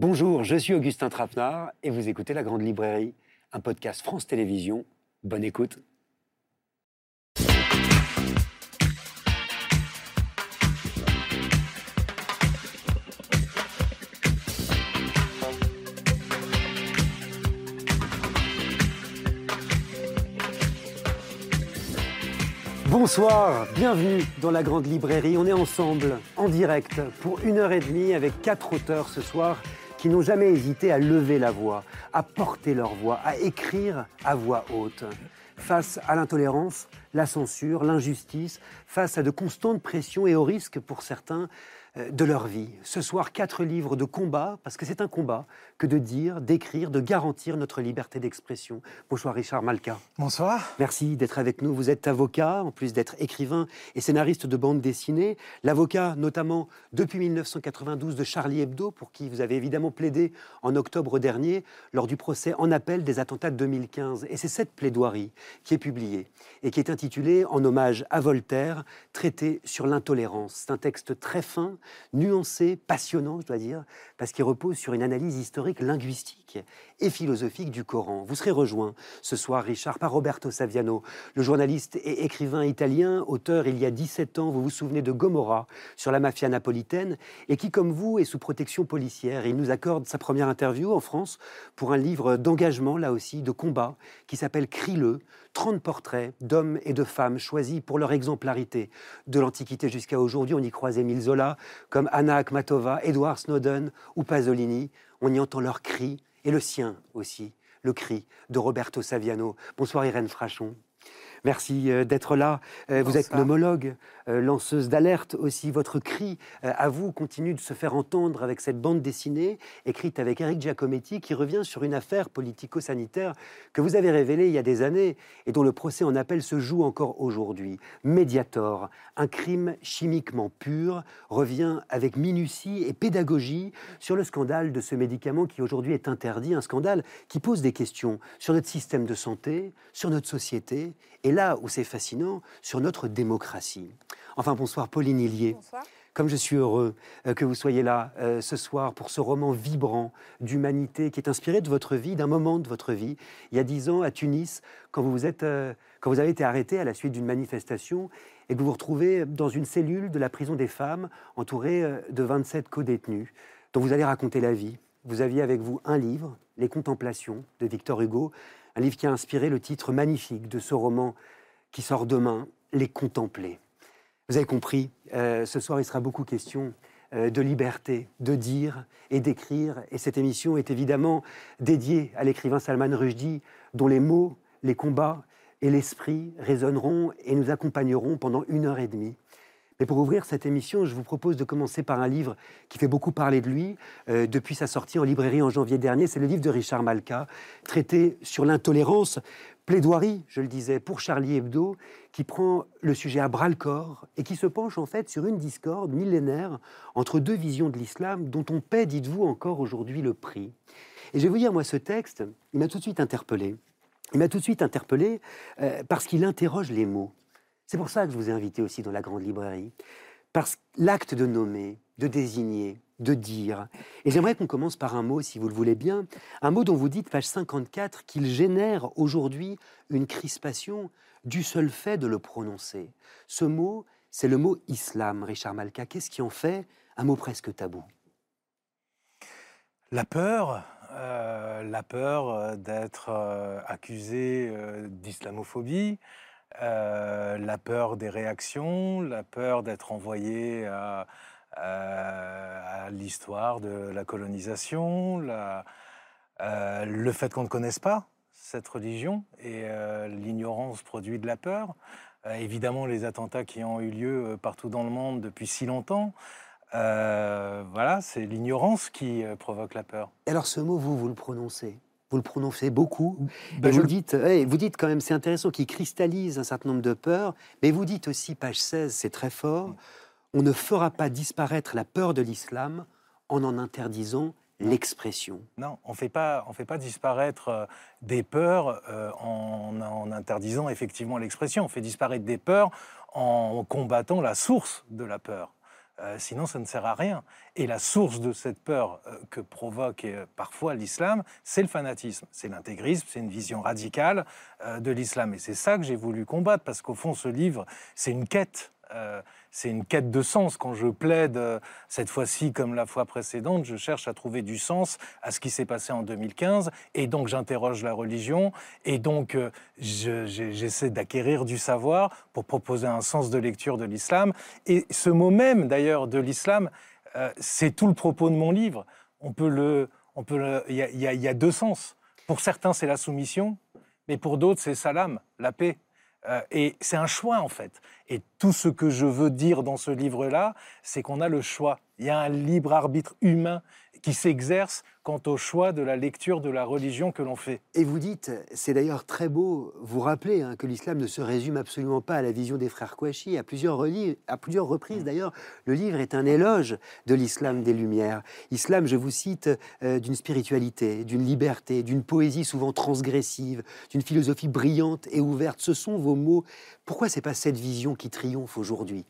Bonjour, je suis Augustin Trapenard et vous écoutez La Grande Librairie, un podcast France Télévisions. Bonne écoute. Bonsoir, bienvenue dans la Grande Librairie. On est ensemble, en direct, pour une heure et demie avec quatre auteurs ce soir qui n'ont jamais hésité à lever la voix, à porter leur voix, à écrire à voix haute. Face à l'intolérance, la censure, l'injustice, face à de constantes pressions et aux risques pour certains de leur vie. Ce soir, quatre livres de combat, parce que c'est un combat que de dire, d'écrire, de garantir notre liberté d'expression. Bonsoir Richard Malka. Bonsoir. Merci d'être avec nous. Vous êtes avocat, en plus d'être écrivain et scénariste de bande dessinée. L'avocat, notamment depuis 1992, de Charlie Hebdo, pour qui vous avez évidemment plaidé en octobre dernier lors du procès en appel des attentats de 2015. Et c'est cette plaidoirie qui est publiée et qui est intitulée En hommage à Voltaire, traité sur l'intolérance. C'est un texte très fin nuancé, passionnant, je dois dire, parce qu'il repose sur une analyse historique, linguistique et philosophique du Coran. Vous serez rejoint ce soir, Richard, par Roberto Saviano, le journaliste et écrivain italien, auteur il y a 17 ans, vous vous souvenez de Gomorra, sur la mafia napolitaine, et qui, comme vous, est sous protection policière. Il nous accorde sa première interview en France pour un livre d'engagement, là aussi, de combat, qui s'appelle Crie-le, 30 portraits d'hommes et de femmes choisis pour leur exemplarité. De l'Antiquité jusqu'à aujourd'hui, on y croise Émile Zola, comme Anna Akhmatova, Edward Snowden ou Pasolini. On y entend leurs cris, et le sien aussi, le cri de Roberto Saviano. Bonsoir Irène Frachon. Merci euh, d'être là. Euh, vous êtes pneumologue, euh, lanceuse d'alerte aussi. Votre cri à vous continue de se faire entendre avec cette bande dessinée écrite avec Eric Giacometti qui revient sur une affaire politico-sanitaire que vous avez révélée il y a des années et dont le procès en appel se joue encore aujourd'hui. Mediator, un crime chimiquement pur, revient avec minutie et pédagogie sur le scandale de ce médicament qui aujourd'hui est interdit, un scandale qui pose des questions sur notre système de santé, sur notre société et là où c'est fascinant, sur notre démocratie. Enfin, bonsoir Pauline Hillier. Bonsoir. Comme je suis heureux euh, que vous soyez là euh, ce soir pour ce roman vibrant d'humanité qui est inspiré de votre vie, d'un moment de votre vie, il y a dix ans à Tunis, quand vous, êtes, euh, quand vous avez été arrêté à la suite d'une manifestation et que vous vous retrouvez dans une cellule de la prison des femmes entourée de 27 co-détenus dont vous allez raconter la vie. Vous aviez avec vous un livre, Les Contemplations de Victor Hugo, un livre qui a inspiré le titre magnifique de ce roman qui sort demain, Les Contempler. Vous avez compris, euh, ce soir il sera beaucoup question euh, de liberté, de dire et d'écrire. Et cette émission est évidemment dédiée à l'écrivain Salman Rushdie, dont les mots, les combats et l'esprit résonneront et nous accompagneront pendant une heure et demie. Mais pour ouvrir cette émission, je vous propose de commencer par un livre qui fait beaucoup parler de lui euh, depuis sa sortie en librairie en janvier dernier. C'est le livre de Richard Malka, traité sur l'intolérance, plaidoirie, je le disais, pour Charlie Hebdo, qui prend le sujet à bras le corps et qui se penche en fait sur une discorde millénaire entre deux visions de l'islam dont on paie, dites-vous, encore aujourd'hui le prix. Et je vais vous dire, moi, ce texte, il m'a tout de suite interpellé. Il m'a tout de suite interpellé euh, parce qu'il interroge les mots. C'est pour ça que je vous ai invité aussi dans la grande librairie. Parce que l'acte de nommer, de désigner, de dire. Et j'aimerais qu'on commence par un mot, si vous le voulez bien, un mot dont vous dites, page 54, qu'il génère aujourd'hui une crispation du seul fait de le prononcer. Ce mot, c'est le mot islam, Richard Malka. Qu'est-ce qui en fait un mot presque tabou? La peur, euh, la peur euh, d'être euh, accusé d'islamophobie, euh, la peur des réactions, la peur d'être envoyé à, l'histoire de la colonisation, euh, le fait qu'on ne connaisse pas cette religion et euh, l'ignorance produit de la peur. évidemment, les attentats qui ont eu lieu partout dans le monde depuis si longtemps. voilà, c'est l'ignorance qui provoque la peur. alors ce mot, vous, vous le prononcez vous le prononcez beaucoup. Ben vous, dites, vous dites quand même, c'est intéressant, qu'il cristallise un certain nombre de peurs, mais vous dites aussi, page 16, c'est très fort, on ne fera pas disparaître la peur de l'islam en en interdisant l'expression. Non, on fait pas, on fait pas disparaître euh, des peurs euh, en, en, interdisant effectivement l'expression. On fait disparaître des peurs en combattant la source de la peur. Euh, sinon, ça ne sert à rien. Et la source de cette peur euh, que provoque euh, parfois l'islam, c'est le fanatisme, c'est l'intégrisme, c'est une vision radicale de l'islam. Et c'est ça que j'ai voulu combattre, parce qu'au fond, ce livre, c'est une quête c'est une quête de sens. Quand je plaide, euh, cette fois-ci comme la fois précédente, je cherche à trouver du sens à ce qui s'est passé en 2015, et donc j'interroge la religion, et donc euh, j'essaie d'acquérir du savoir pour proposer un sens de lecture de l'islam. Et ce mot même, d'ailleurs, de l'islam, euh, c'est tout le propos de mon livre. On peut le, on peut il y, a deux sens. Pour certains, c'est la soumission, mais pour d'autres, c'est salam, la paix. Euh, et c'est un choix en fait. Et tout ce que je veux dire dans ce livre-là, c'est qu'on a le choix. Il y a un libre arbitre humain qui s'exerce quant au choix de la lecture de la religion que l'on fait. Et vous dites, c'est d'ailleurs très beau, vous rappelez hein, que l'islam ne se résume absolument pas à la vision des frères Kouachi. À plusieurs, à plusieurs reprises d'ailleurs, le livre est un éloge de l'islam des Lumières. Islam, je vous cite, euh, d'une spiritualité, d'une liberté, d'une poésie souvent transgressive, d'une philosophie brillante et ouverte. Ce sont vos mots. Pourquoi c'est pas cette vision qui triomphe aujourd'hui?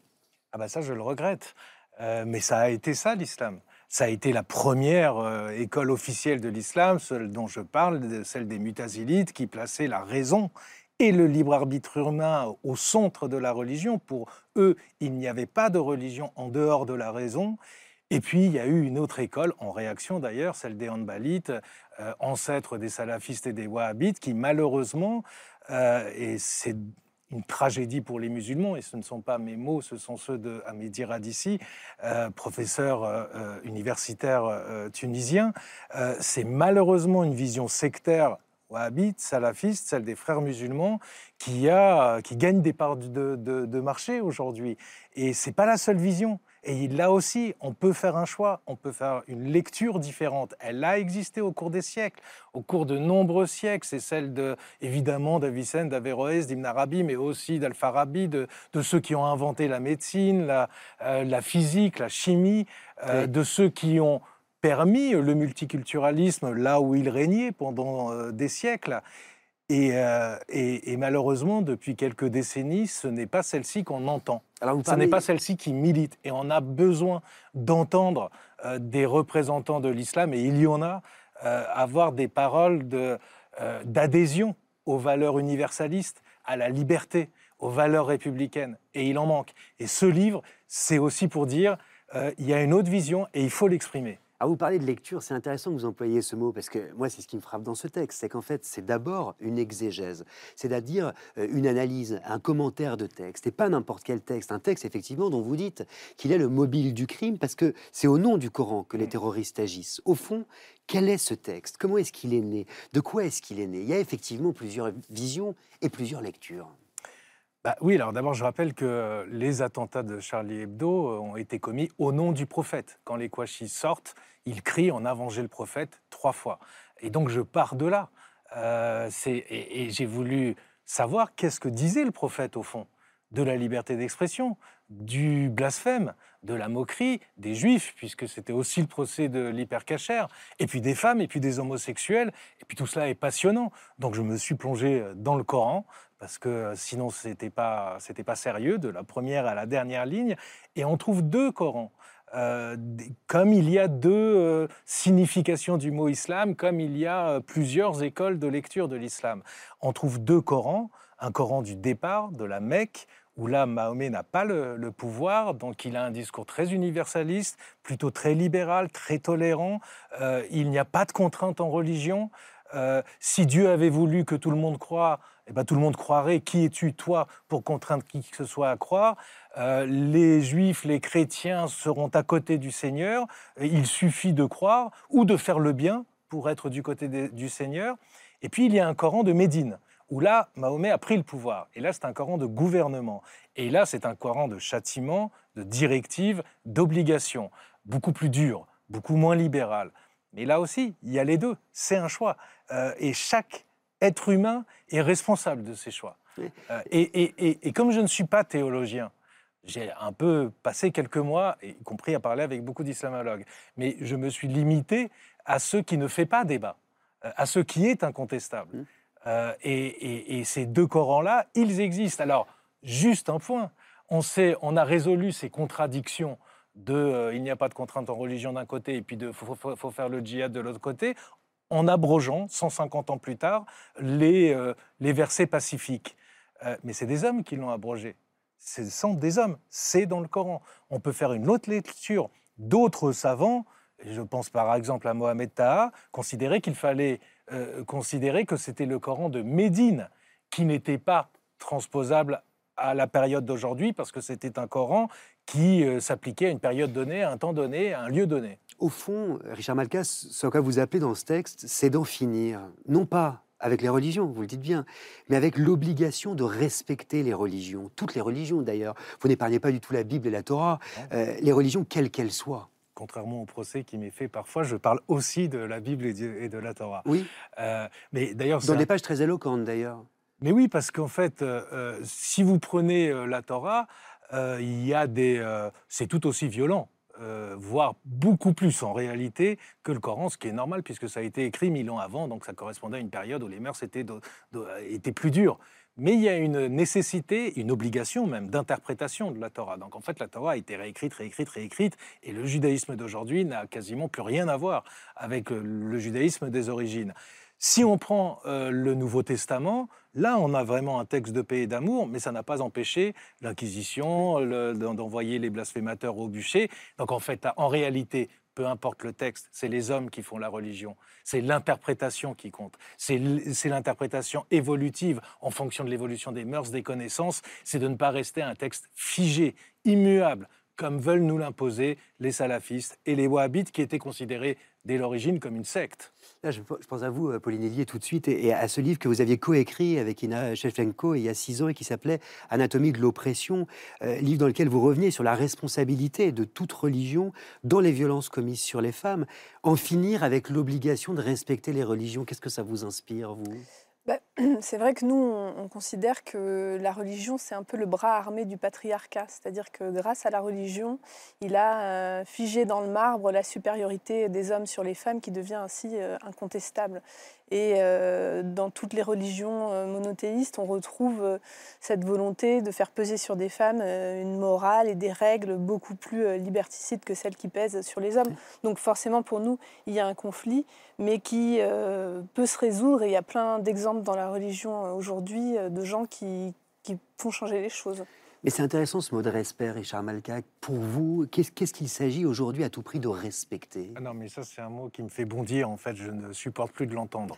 Ah ben ça, je le regrette. Euh, mais ça a été ça l'islam. Ça a été la première euh, école officielle de l'islam, celle dont je parle, celle des mutazilites, qui plaçait la raison et le libre arbitre humain au centre de la religion. Pour eux, il n'y avait pas de religion en dehors de la raison. Et puis, il y a eu une autre école, en réaction d'ailleurs, celle des Hanbalites, euh, ancêtres des salafistes et des wahhabites, qui malheureusement, euh, et c'est une tragédie pour les musulmans, et ce ne sont pas mes mots, ce sont ceux de Hamidi Radissi, euh, professeur euh, euh, universitaire tunisien. c'est malheureusement une vision sectaire wahhabite, salafiste, celle des frères musulmans, qui, a, qui gagne des parts de, de marché aujourd'hui. Et ce n'est pas la seule vision. Et là aussi, on peut faire un choix, on peut faire une lecture différente. Elle a existé au cours des siècles, au cours de nombreux siècles. C'est celle de, évidemment, d'Avicenne, d'Averroès, d'Ibn Arabi, mais aussi d'Al-Farabi, de, ceux qui ont inventé la médecine, la, euh, physique, la chimie, euh, de ceux qui ont permis le multiculturalisme là où il régnait pendant euh, des siècles. Euh, et, malheureusement, depuis quelques décennies, ce n'est pas celle-ci qu'on entend. Ce n'est pas celle-ci qui milite. Et on a besoin d'entendre euh, des représentants de l'islam, et il y en a, euh, avoir des paroles d'adhésion aux valeurs universalistes, à la liberté, aux valeurs républicaines. Et il en manque. Et ce livre, c'est aussi pour dire, il y a une autre vision et il faut l'exprimer. À vous parler de lecture, c'est intéressant que vous employiez ce mot parce que moi, c'est ce qui me frappe dans ce texte, c'est qu'en fait, c'est d'abord une exégèse, c'est-à-dire euh, une analyse, un commentaire de texte, et pas n'importe quel texte, un texte effectivement dont vous dites qu'il est le mobile du crime parce que c'est au nom du Coran que les mm. terroristes agissent. Au fond, quel est ce texte? Comment est-ce qu'il est né? De quoi est-ce qu'il est né? Il y a effectivement plusieurs visions et plusieurs lectures. Bah oui, alors d'abord, je rappelle que les attentats de Charlie Hebdo ont été commis au nom du prophète. Quand les Kouachis sortent, ils crient en a le prophète trois fois. Et donc, je pars de là. Euh, et j'ai voulu savoir qu'est-ce que disait le prophète au fond de la liberté d'expression, du blasphème, de la moquerie des juifs, puisque c'était aussi le procès de l'hypercachère, et puis des femmes, et puis des homosexuels, et puis tout cela est passionnant. Donc je me suis plongé dans le Coran, parce que euh, sinon c'était pas c'était pas sérieux de la première à la dernière ligne et on trouve deux Corans euh, comme il y a deux euh, significations du mot islam, comme il y a plusieurs écoles de lecture de l'islam. On trouve deux Corans, un Coran du départ, de la Mecque, où là, Mahomet n'a pas le, pouvoir, donc il a un discours très universaliste, plutôt très libéral, très tolérant. il n'y a pas de contrainte en religion. si Dieu avait voulu que tout le monde croit, eh ben, tout le monde croirait qui es-tu toi pour contraindre qui que ce soit à croire? Euh, Les juifs, les chrétiens seront à côté du Seigneur. Il suffit de croire ou de faire le bien pour être du côté du Seigneur. Et puis il y a un Coran de Médine où là, Mahomet a pris le pouvoir. Et là, c'est un Coran de gouvernement. Et là, c'est un Coran de châtiment, de directive, d'obligation, beaucoup plus dur, beaucoup moins libéral. Mais là aussi, il y a les deux. C'est un choix. Euh, et chaque être humain est responsable de ses choix. Euh, et, comme je ne suis pas théologien, j'ai un peu passé quelques mois, y compris à parler avec beaucoup d'islamologues, mais je me suis limité à ce qui ne fait pas débat, euh, à ce qui est incontestable. Mmh. Euh, et, ces deux Corans-là, ils existent. Alors, juste un point, on, sait, on a résolu ces contradictions de il n'y a pas de contrainte en religion d'un côté et puis de faut, faut, faire le djihad de l'autre côté, en abrogeant, 150 ans plus tard, les, les versets pacifiques. mais c'est des hommes qui l'ont abrogé. Ce sont des hommes, c'est dans le Coran. On peut faire une autre lecture d'autres savants, je pense par exemple à Mohamed Taha, considérer qu'il fallait considérer que c'était le Coran de Médine qui n'était pas transposable à la période d'aujourd'hui parce que c'était un Coran qui euh, s'appliquait à une période donnée, à un temps donné, à un lieu donné. Au fond, Richard Malkas, ce que vous appelez dans ce texte, c'est d'en finir, non pas avec les religions, vous le dites bien, mais avec l'obligation de respecter les religions, toutes les religions d'ailleurs. Vous n'épargnez pas du tout la Bible et la Torah, euh, les religions quelles qu'elles soient contrairement au procès qui m'est fait parfois, je parle aussi de la Bible et de, la Torah. Oui. Euh, mais d'ailleurs, dans des pages très éloquentes d'ailleurs. Mais oui, parce qu'en fait, euh, euh, si vous prenez la Torah, il y a des, c'est tout aussi violent. voire beaucoup plus en réalité que le Coran, ce qui est normal puisque ça a été écrit mille ans avant, donc ça correspondait à une période où les mœurs étaient, étaient plus dures. Mais il y a une nécessité, une obligation même d'interprétation de la Torah. Donc en fait, la Torah a été réécrite, réécrite, réécrite, et le judaïsme d'aujourd'hui n'a quasiment plus rien à voir avec le judaïsme des origines. Si on prend le Nouveau Testament, Là, on a vraiment un texte de paix et d'amour, mais ça n'a pas empêché l'Inquisition d'envoyer les blasphémateurs au bûcher. Donc en fait, en réalité, peu importe le texte, c'est les hommes qui font la religion. C'est l'interprétation qui compte. C'est l'interprétation évolutive en fonction de l'évolution des mœurs, des connaissances. C'est de ne pas rester un texte figé, immuable, comme veulent nous l'imposer les salafistes et les wahhabites qui étaient considérés dès l'origine comme une secte. Là, je, pense à vous, euh, Pauline Hélier, tout de suite, et, à ce livre que vous aviez coécrit avec Ina Shevchenko il y a six ans et qui s'appelait Anatomie de l'oppression, euh, livre dans lequel vous reveniez sur la responsabilité de toute religion dans les violences commises sur les femmes. En finir avec l'obligation de respecter les religions, qu'est-ce que ça vous inspire, vous? Bah, c'est vrai que nous, on, considère que la religion, c'est un peu le bras armé du patriarcat. C'est-à-dire que grâce à la religion, il a euh, figé dans le marbre la supériorité des hommes sur les femmes qui devient ainsi euh, incontestable. Et euh, dans toutes les religions euh, monothéistes, on retrouve euh, cette volonté de faire peser sur des femmes une morale et des règles beaucoup plus liberticides que celles qui pèsent sur les hommes. Donc forcément, pour nous, il y a un conflit, mais qui peut se résoudre. Et il y a plein d'exemples dans la religion aujourd'hui de gens qui font changer les choses. Mais c'est intéressant ce mot de respect, Richard Malka. Pour vous, qu'est-ce qu'il s'agit aujourd'hui à tout prix de respecter? Ah Non, mais ça, c'est un mot qui me fait bondir. En fait, je ne supporte plus de l'entendre.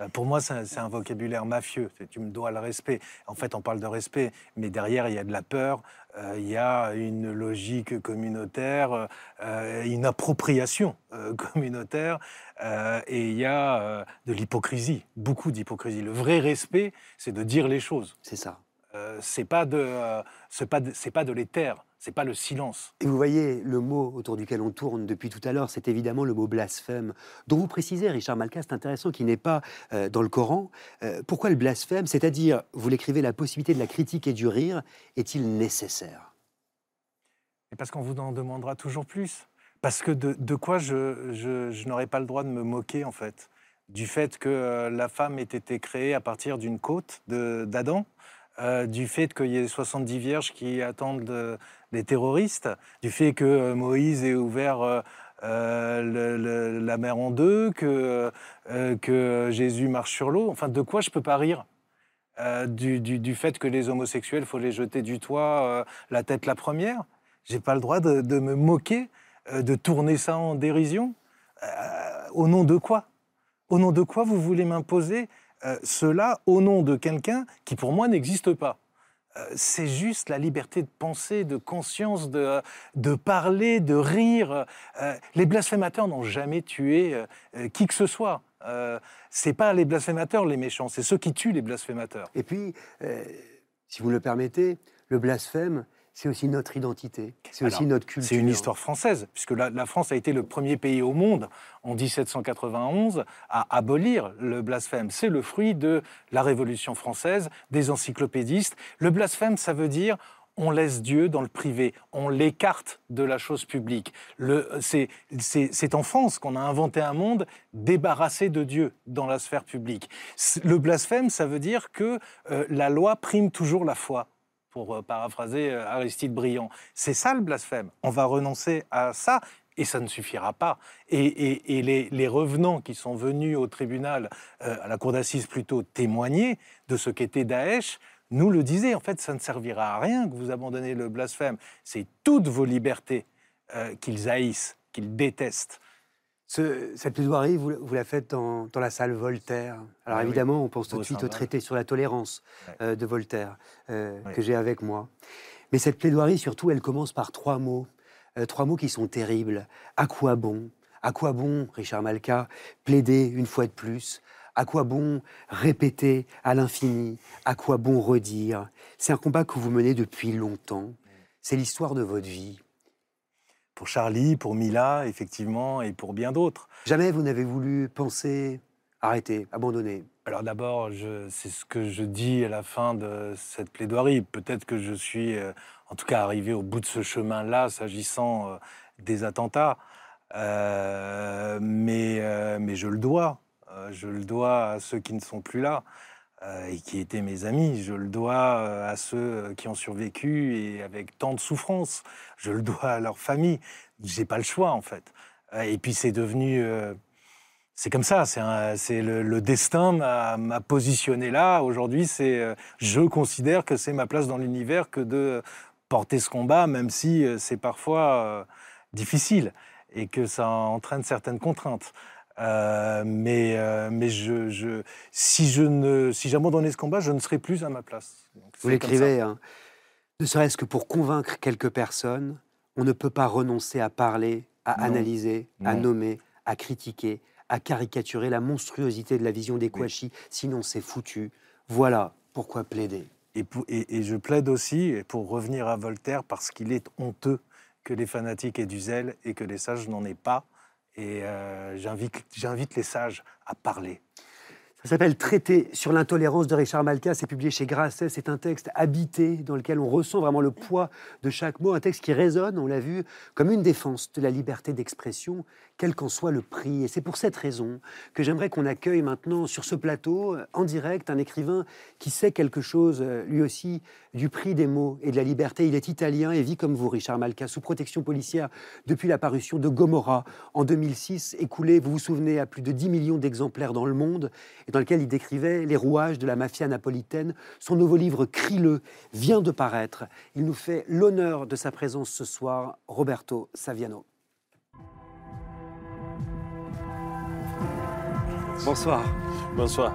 Euh, pour moi, c'est un, vocabulaire mafieux. Tu me dois le respect. En fait, on parle de respect, mais derrière, il y a de la peur, euh, il y a une logique communautaire, euh, une appropriation communautaire, et il y a de l'hypocrisie, beaucoup d'hypocrisie. Le vrai respect, c'est de dire les choses. C'est ça. Euh, c'est pas de, euh, c'est pas c'est pas de taire, c'est pas le silence. Et vous voyez le mot autour duquel on tourne depuis tout à l'heure, c'est évidemment le mot blasphème, dont vous précisez, Richard Malka, c'est intéressant, qui n'est pas euh, dans le Coran. pourquoi le blasphème? C'est-à-dire, vous l'écrivez, la possibilité de la critique et du rire est-il nécessaire? Parce qu'on vous en demandera toujours plus. Parce que de, de quoi je, je, je n'aurais pas le droit de me moquer, en fait? Du fait que la femme ait été créée à partir d'une côte d'Adam, euh, du fait qu'il y ait 70 vierges qui attendent les terroristes, du fait que euh, Moïse ait ouvert euh, la mer en deux, que, Jésus marche sur l'eau. Enfin, de quoi je peux pas rire du, fait que les homosexuels, faut les jeter du toit la tête la première. J'ai pas le droit de me moquer, de tourner ça en dérision. au nom de quoi? Au nom de quoi vous voulez m'imposer euh, cela au nom de quelqu'un qui pour moi n'existe pas. Euh, c'est juste la liberté de penser, de conscience, de, de parler, de rire. Euh, les blasphémateurs n'ont jamais tué qui que ce soit. c'est pas les blasphémateurs les méchants, c'est ceux qui tuent les blasphémateurs. Et puis, si vous le permettez, le blasphème, c'est aussi notre identité, c'est aussi notre culture. C'est une histoire française, puisque la, France a été le premier pays au monde en 1791 à abolir le blasphème. C'est le fruit de la Révolution française, des encyclopédistes. Le blasphème, ça veut dire on laisse Dieu dans le privé, on l'écarte de la chose publique. C'est en France qu'on a inventé un monde débarrassé de Dieu dans la sphère publique. Le blasphème, ça veut dire que euh, la loi prime toujours la foi pour euh, paraphraser euh, Aristide Briand. C'est ça le blasphème. On va renoncer à ça et ça ne suffira pas. Et, les, revenants qui sont venus au tribunal, euh, à la cour d'assises plutôt, témoigner de ce qu'était Daesh, nous le disaient, en fait, ça ne servira à rien que vous abandonnez le blasphème. C'est toutes vos libertés qu'ils haïssent, qu'ils détestent cette plaidoirie, vous, la faites dans, la salle Voltaire. Alors ah évidemment, on pense tout de suite au traité sur la tolérance euh, de Voltaire, euh, que j'ai avec moi. Mais cette plaidoirie, surtout, elle commence par trois mots. Euh, trois mots qui sont terribles. À quoi bon? À quoi bon, Richard Malka, plaider une fois de plus? À quoi bon répéter à l'infini? À quoi bon redire? C'est un combat que vous menez depuis longtemps. C'est l'histoire de votre vie pour Charlie, pour Mila, effectivement, et pour bien d'autres. Jamais vous n'avez voulu penser arrêter, abandonner Alors d'abord, c'est ce que je dis à la fin de cette plaidoirie. Peut-être que je suis, euh, en tout cas, arrivé au bout de ce chemin-là, s'agissant euh, des attentats. Euh, mais, mais je le dois. je le dois à ceux qui ne sont plus là. Euh, et qui étaient mes amis. Je le dois euh, à ceux qui ont survécu et avec tant de souffrance. Je le dois à leur famille. J'ai pas le choix en fait. Euh, et puis c'est devenu, c'est comme ça. C'est le, le, destin m'a positionné là. Aujourd'hui, c'est, je considère que c'est ma place dans l'univers que de porter ce combat, même si c'est parfois difficile et que ça entraîne certaines contraintes. Euh, mais euh, mais je, je, si je ne, si j'abandonnais ce combat, je ne serais plus à ma place. Vous l'écrivez, hein. ne serait-ce que pour convaincre quelques personnes, on ne peut pas renoncer à parler, à analyser, à nommer, à critiquer, à caricaturer la monstruosité de la vision des Kouachi, sinon c'est foutu. Voilà pourquoi plaider. Et, et, et, je plaide aussi, pour revenir à Voltaire, parce qu'il est honteux que les fanatiques aient du zèle et que les sages n'en aient pas. Et euh, j'invite les sages à parler. Ça s'appelle Traité sur l'intolérance de Richard Malka. C'est publié chez Grasset. C'est un texte habité dans lequel on ressent vraiment le poids de chaque mot. Un texte qui résonne, on l'a vu, comme une défense de la liberté d'expression, quel qu'en soit le prix. Et c'est pour cette raison que j'aimerais qu'on accueille maintenant sur ce plateau, en direct, un écrivain qui sait quelque chose, euh, lui aussi, du prix des mots et de la liberté. Il est italien et vit comme vous, Richard Malka, sous protection policière depuis la parution de Gomorra en 2006, écoulé, vous vous souvenez, à plus de 10 millions d'exemplaires dans le monde dans lequel il décrivait les rouages de la mafia napolitaine. Son nouveau livre Crie-le vient de paraître. Il nous fait l'honneur de sa présence ce soir, Roberto Saviano. Bonsoir. Bonsoir.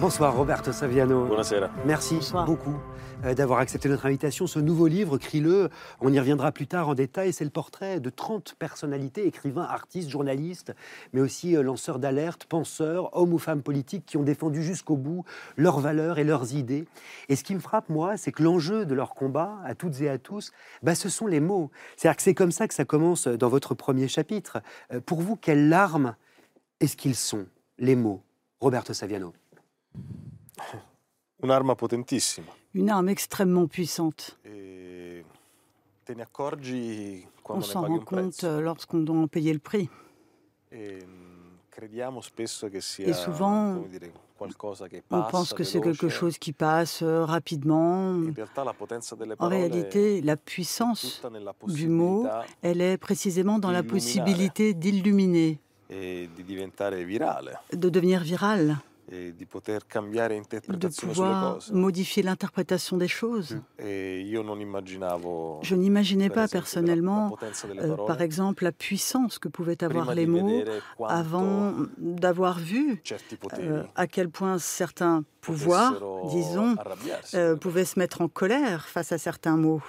Bonsoir Roberto Saviano. Buonasera. Merci beaucoup d'avoir accepté notre invitation. Ce nouveau livre, Crie-le, on y reviendra plus tard en détail, c'est le portrait de 30 personnalités, écrivains, artistes, journalistes, mais aussi euh, lanceurs d'alerte, penseurs, hommes ou femmes politiques qui ont défendu jusqu'au bout leurs valeurs et leurs idées. Et ce qui me frappe, moi, c'est que l'enjeu de leur combat, à toutes et à tous, bah, ce sont les mots. C'est-à-dire que c'est comme ça que ça commence dans votre premier chapitre. Euh, pour vous, quelles larmes est-ce qu'ils sont, les mots? Roberto Saviano. Une arme potentissima une arme extrêmement puissante. On s'en rend compte euh, lorsqu'on doit en payer le prix. Et souvent, on pense que c'est quelque chose qui passe euh, rapidement. En réalité, la puissance du mot, elle est précisément dans la possibilité d'illuminer, e pouvoir modifier l'interprétation des choses. E Je n'imaginais pas personnellement, euh, par exemple, la puissance que pouvaient avoir les mots avant d'avoir vu euh, à quel point certains pouvoirs, disons, euh, pouvaient se mettre en colère face à certains mots.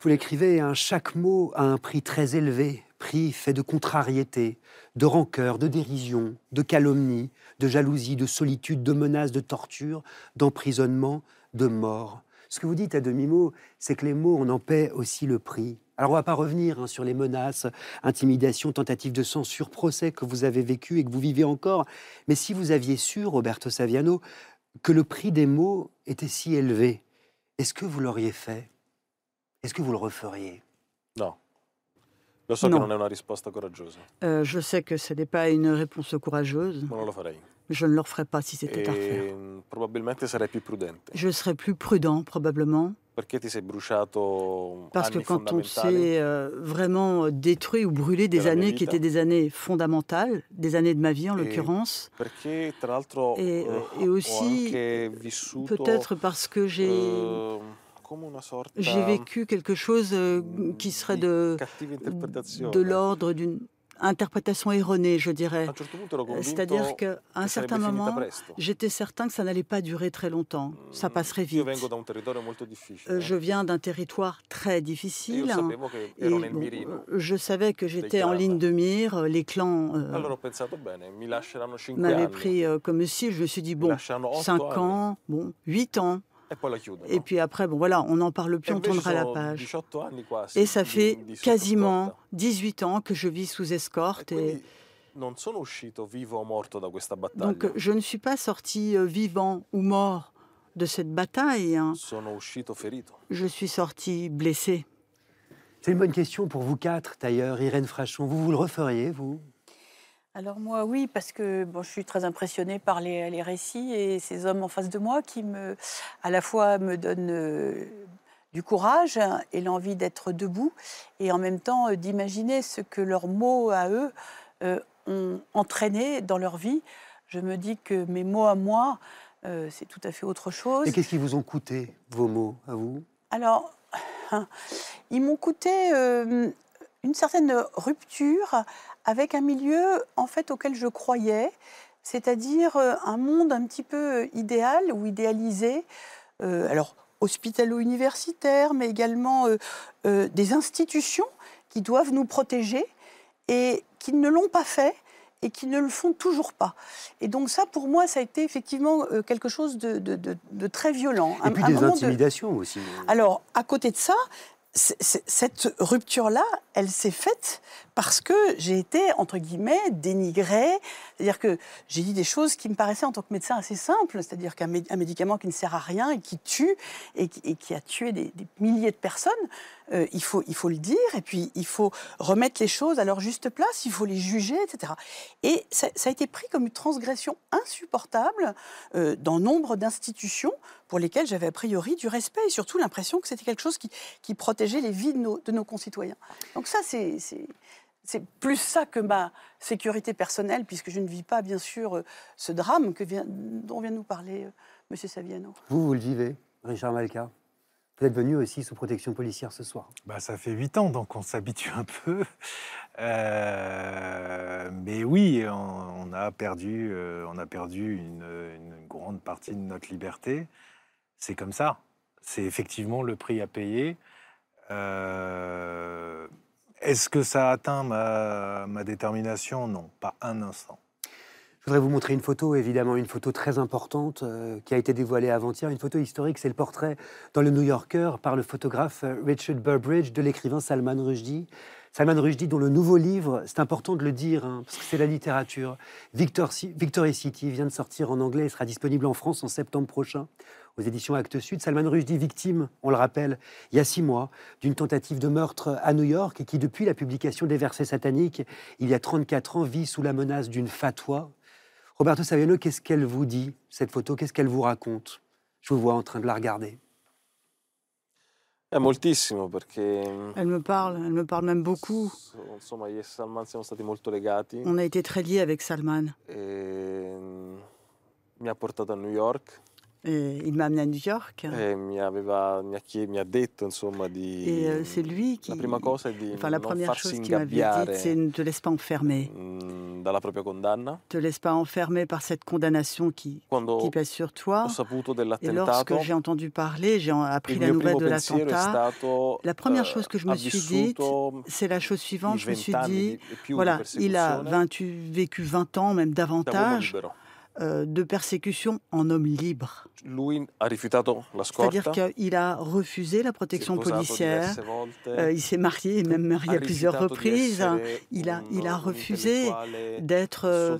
Vous l'écrivez, hein, chaque mot a un prix très élevé, prix fait de contrariété, de rancœur, de dérision, de calomnie, de jalousie, de solitude, de menaces, de torture, d'emprisonnement, de mort. Ce que vous dites à demi-mot, c'est que les mots, on en paie aussi le prix. Alors on va pas revenir hein, sur les menaces, intimidations, tentatives de censure, procès que vous avez vécu et que vous vivez encore. Mais si vous aviez su, Roberto Saviano, que le prix des mots était si élevé, est-ce que vous l'auriez fait? Est-ce que vous le referiez? Lo so non. che non è una risposta coraggiosa. Euh, je sais que ce n'est pas une réponse courageuse. Ma non lo farei. Je ne le referais pas si c'était à refaire. Mm, Je serais plus prudent, probablement. Parce que quand on s'est euh, vraiment détruit ou brûlé des années qui étaient des années fondamentales, des années de ma vie en l'occurrence, et, eh, et, aussi peut-être parce que j'ai eh, j'ai vécu quelque chose euh, qui serait de, de l'ordre d'une interprétation erronée, je dirais. C'est-à-dire qu'à un certain moment, j'étais certain que ça n'allait pas durer très longtemps. Ça mm, passerait vite. Euh, je viens d'un territoire très difficile. Et je savais que j'étais en ligne de mire. Les clans euh, m'avaient pris comme si. Je me suis dit, bon, 5 ans, bon, 8 ans. Et puis après, bon voilà, on n'en parle plus, on tournera la page. Et ça fait quasiment 18 ans que je vis sous escorte. Et... Donc je ne suis pas sorti euh, vivant ou mort de cette bataille. Hein. Je suis sorti blessé. C'est une bonne question pour vous quatre, d'ailleurs, Irène Frachon. Vous, vous le referiez, vous? Alors moi oui, parce que bon, je suis très impressionnée par les, récits et ces hommes en face de moi qui me, à la fois me donnent euh, du courage et l'envie d'être debout et en même temps euh, d'imaginer ce que leurs mots à eux euh, ont entraîné dans leur vie. Je me dis que mes mots à moi, c'est tout à fait autre chose. Et qu'est-ce qui vous ont coûté, vos mots à vous? Alors, ils m'ont coûté une certaine rupture avec un milieu en fait auquel je croyais, c'est-à-dire euh, un monde un petit peu idéal ou idéalisé. Euh, alors hospitalo-universitaire, mais également euh, des institutions qui doivent nous protéger et qui ne l'ont pas fait et qui ne le font toujours pas. Et donc ça, pour moi, ça a été effectivement quelque chose de, très violent. Et puis des intimidations aussi. Alors, à côté de ça, cette rupture-là, elle s'est faite parce que j'ai été, entre guillemets, dénigrée. C'est-à-dire que j'ai dit des choses qui me paraissaient, en tant que médecin, assez simples. C'est-à-dire qu'un médicament qui ne sert à rien et qui tue et qui, a tué des, milliers de personnes, euh, il, faut, il faut le dire. Et puis, il faut remettre les choses à leur juste place. Il faut les juger, etc. Et ça, a été pris comme une transgression insupportable euh, dans nombre d'institutions pour lesquelles j'avais a priori du respect et surtout l'impression que c'était quelque chose qui, protégeait les vies de nos, de nos concitoyens. Donc ça, c'est c'est plus ça que ma sécurité personnelle, puisque je ne vis pas, bien sûr, euh, ce drame que vient, dont vient nous parler euh, M. Saviano. Vous, vous le vivez, Richard Malka? Vous êtes venu aussi sous protection policière ce soir. Bah, ça fait huit ans, donc on s'habitue un peu. Euh, mais oui, on, a perdu, on a perdu une, une, grande partie de notre liberté. C'est comme ça. C'est effectivement le prix à payer. Euh, est-ce que ça a atteint ma, détermination? Non, pas un instant. Je voudrais vous montrer une photo, évidemment, une photo très importante euh, qui a été dévoilée avant-hier, une photo historique. C'est le portrait dans le New Yorker par le photographe euh, Richard Burbridge de l'écrivain Salman Rushdie. Salman Rushdie, dont le nouveau livre, c'est important de le dire, hein, parce que c'est la littérature, Victor, Victory City, vient de sortir en anglais et sera disponible en France en septembre prochain aux éditions Actes Sud. Salman Rushdie, victime, on le rappelle, il y a six mois, d'une tentative de meurtre à New York et qui, depuis la publication des versets sataniques, il y a 34 ans, vit sous la menace d'une fatwa. Roberto Saviano, qu'est-ce qu'elle vous dit, cette photo? Qu'est-ce qu'elle vous raconte? Je vous vois en train de la regarder. Elle me parle, elle me parle même beaucoup. On a été très liés avec Salman. E, mi ha portato a New York. Et il m'a amené à New York. Et mi aveva, mi mi detto, insomma, di, Et euh, c'est lui qui. La, prima cosa è di enfin, la première chose qu'il m'avait dit, c'est ne te laisse pas enfermer. Mm, dalla propria condanna. Te laisse pas enfermer par cette condamnation qui, qui pèse sur toi. Ho saputo Et lorsque j'ai entendu parler, j'ai appris la nouvelle de l'attentat. La première chose que je me suis dite, c'est la chose suivante. Je me suis dit, voilà, il a 28, vécu 20 ans, même davantage. Euh, de persécution en homme libre. C'est-à-dire qu'il a refusé la protection policière. Euh, il s'est marié, même marié à plusieurs reprises. Il a, il a refusé d'être euh,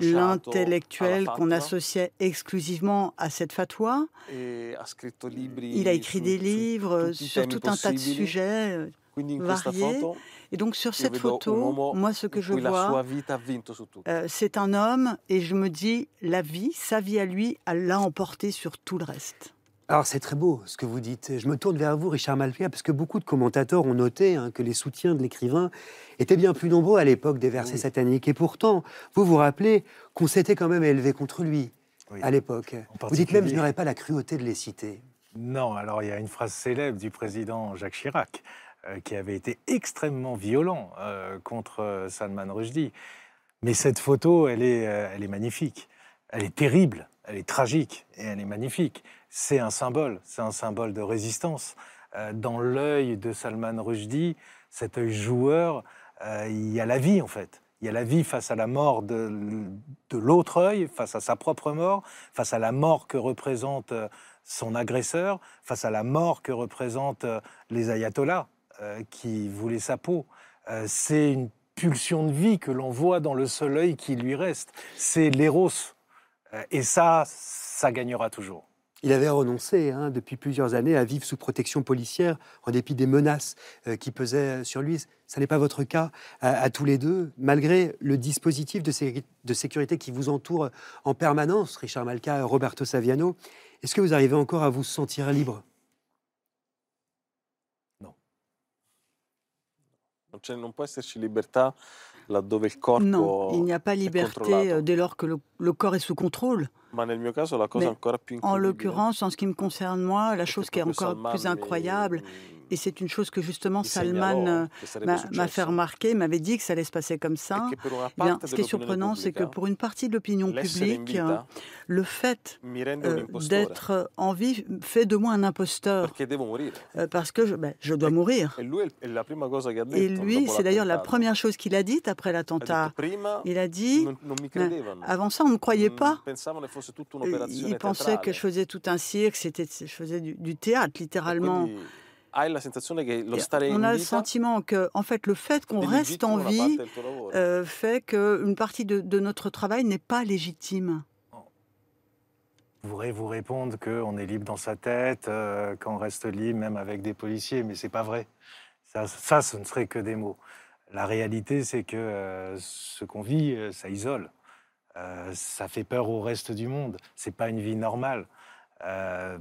l'intellectuel qu'on associait exclusivement à cette fatwa. Il a écrit des livres sur tout un tas de sujets variés. Et donc sur cette photo, moi ce que je vois, euh, c'est un homme et je me dis, la vie, sa vie à lui, elle l'a emporté sur tout le reste. Alors c'est très beau ce que vous dites. Je me tourne vers vous, Richard Malpia, parce que beaucoup de commentateurs ont noté hein, que les soutiens de l'écrivain étaient bien plus nombreux à l'époque des versets sataniques. Et pourtant, vous vous rappelez qu'on s'était quand même élevé contre lui à l'époque. Vous dites même, je n'aurais pas la cruauté de les citer. Non, alors il y a une phrase célèbre du président Jacques Chirac qui avait été extrêmement violent euh, contre euh, Salman Rushdie. Mais cette photo, elle est, elle est magnifique. Elle est terrible, elle est tragique et elle est magnifique. C'est un symbole, c'est un symbole de résistance. dans l'œil de Salman Rushdie, cet œil joueur, il y a la vie en fait. Il y a la vie face à la mort de, de l'autre œil, face à sa propre mort, face à la mort que représente son agresseur, face à la mort que représentent les ayatollahs. Euh, qui voulait sa peau. Euh, c'est une pulsion de vie que l'on voit dans le seul œil qui lui reste. C'est l'éros. Euh, et ça, ça gagnera toujours. Il avait renoncé hein, depuis plusieurs années à vivre sous protection policière en dépit des menaces qui pesaient sur lui. Ça n'est pas votre cas à, tous les deux, malgré le dispositif de, de, sécurité qui vous entoure en permanence, Richard Malka, Roberto Saviano. Est-ce que vous arrivez encore à vous sentir libre? Non, il n'y a pas liberté euh, dès lors que le, corps est sous contrôle. en l'occurrence, en ce qui me concerne moi, la chose qui est encore plus incroyable, et c'est une chose que justement Salman euh, m'a fait remarquer, m'avait dit que ça allait se passer comme ça. Bien, ce qui est surprenant, c'est que pour une partie de l'opinion publique, euh, le fait euh, d'être en vie fait de moi un imposteur. parce que je, ben, je dois mourir. Et lui, c'est d'ailleurs la première chose qu'il a dite après l'attentat. Il a dit, avant ça, on ne croyait pas. Il pensait que je faisais tout un cirque, je faisais du, du théâtre, littéralement on a le sentiment que, en fait, le fait qu'on reste en vie euh, fait qu'une partie de, notre travail n'est pas légitime. Vous voudrais vous répondre qu'on est libre dans sa tête, euh, qu'on reste libre même avec des policiers, mais c'est pas vrai. Ça, ce ne serait que des mots. La réalité, c'est que euh, ce qu'on vit, ça isole. ça fait peur au reste du monde. C'est pas une vie normale.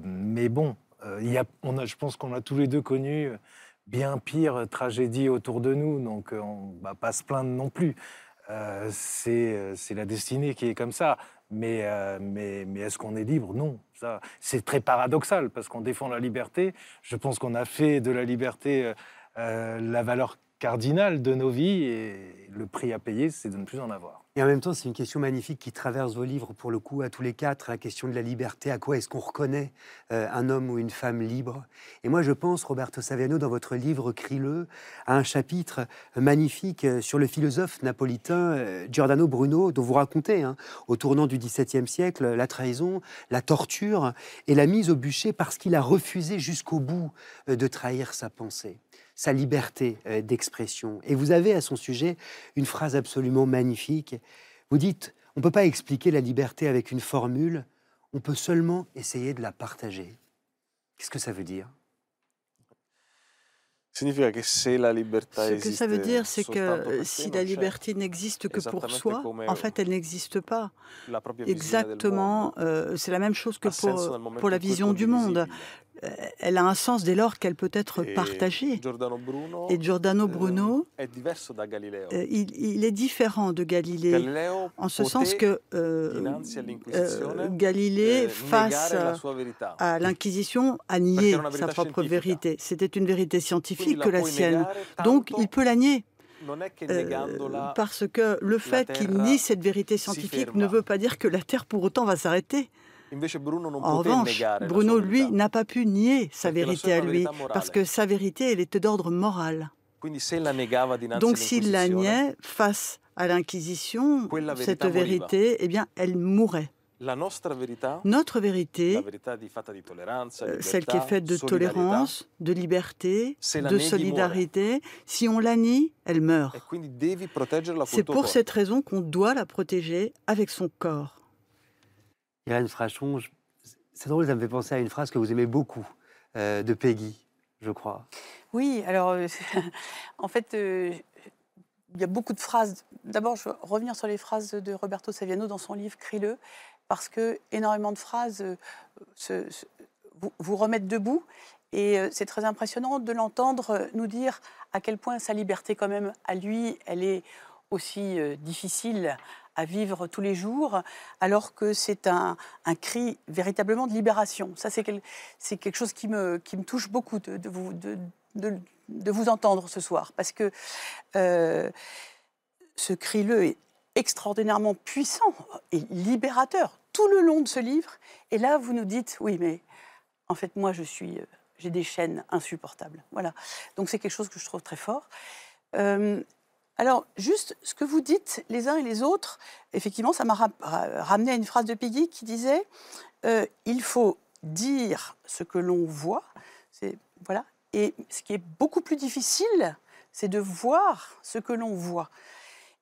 mais bon, euh, on a, je pense qu'on a tous les deux connu bien pire tragédie autour de nous, donc euh, on ne va pas se plaindre non plus. Euh, c'est la destinée qui est comme ça. Mais est-ce qu'on est libre? Non. C'est très paradoxal parce qu'on défend la liberté. Je pense qu'on a fait de la liberté la valeur cardinale de nos vies et le prix à payer, c'est de ne plus en avoir. Et en même temps, c'est une question magnifique qui traverse vos livres, pour le coup, à tous les quatre, la question de la liberté. À quoi est-ce qu'on reconnaît euh, un homme ou une femme libre? Et moi, je pense, Roberto Saviano, dans votre livre Crie-le, à un chapitre magnifique euh, sur le philosophe napolitain euh, Giordano Bruno, dont vous racontez, hein, au tournant du XVIIe siècle, la trahison, la torture et la mise au bûcher parce qu'il a refusé jusqu'au bout de trahir sa pensée sa liberté d'expression. Et vous avez à son sujet une phrase absolument magnifique vous dites, on ne peut pas expliquer la liberté avec une formule, on peut seulement essayer de la partager. Qu'est-ce que ça veut dire? Ce que ça veut dire, c'est que si la liberté n'existe que pour soi, en fait, elle n'existe pas. Exactement, euh, c'est la même chose que pour, pour la vision du monde. Euh, elle a un sens dès lors qu'elle peut être partagée. Et Giordano Bruno, euh, il, est différent de Galilée, en ce sens que euh, Galilée, face à l'Inquisition, a nié sa propre vérité. C'était une vérité scientifique que la sienne. Donc il peut la nier. parce que le fait qu'il nie cette vérité scientifique ne veut pas dire que la Terre pour autant va s'arrêter. En revanche, Bruno, lui, n'a pas pu nier sa vérité à lui, parce que sa vérité, elle était d'ordre moral. Donc s'il la niait face à l'Inquisition, cette vérité, eh bien, elle Notre vérité, euh, celle qui est faite de tolérance, de liberté, de solidarité, si on la nie, elle meurt. C'est pour cette raison qu'on doit la protéger avec son corps. Irène Frachon, c'est drôle, ça me fait penser à une phrase que vous aimez beaucoup euh, de Peggy. je crois. Oui, alors, en fait, il y a beaucoup de phrases. D'abord, je vais revenir sur les phrases de Roberto Saviano dans son livre Crie-le, parce que énormément de phrases vous, remettent debout. Et c'est très impressionnant de l'entendre nous dire à quel point sa liberté, quand même, à lui, elle est aussi difficile à vivre tous les jours, alors que c'est un, cri véritablement de libération. Ça, c'est quelque chose qui me, touche beaucoup de, vous, entendre ce soir, parce que euh, ce cri-le est extraordinairement puissant et libérateur tout le long de ce livre. Et là, vous nous dites, oui, mais en fait, moi, je suis, euh, j'ai des chaînes insupportables. Voilà. Donc c'est quelque chose que je trouve très fort. Euh, alors, juste ce que vous dites les uns et les autres, effectivement, ça m'a ramené à une phrase de Peggy qui disait il faut dire ce que l'on voit, c'est voilà, et ce qui est beaucoup plus difficile, c'est de voir ce que l'on voit.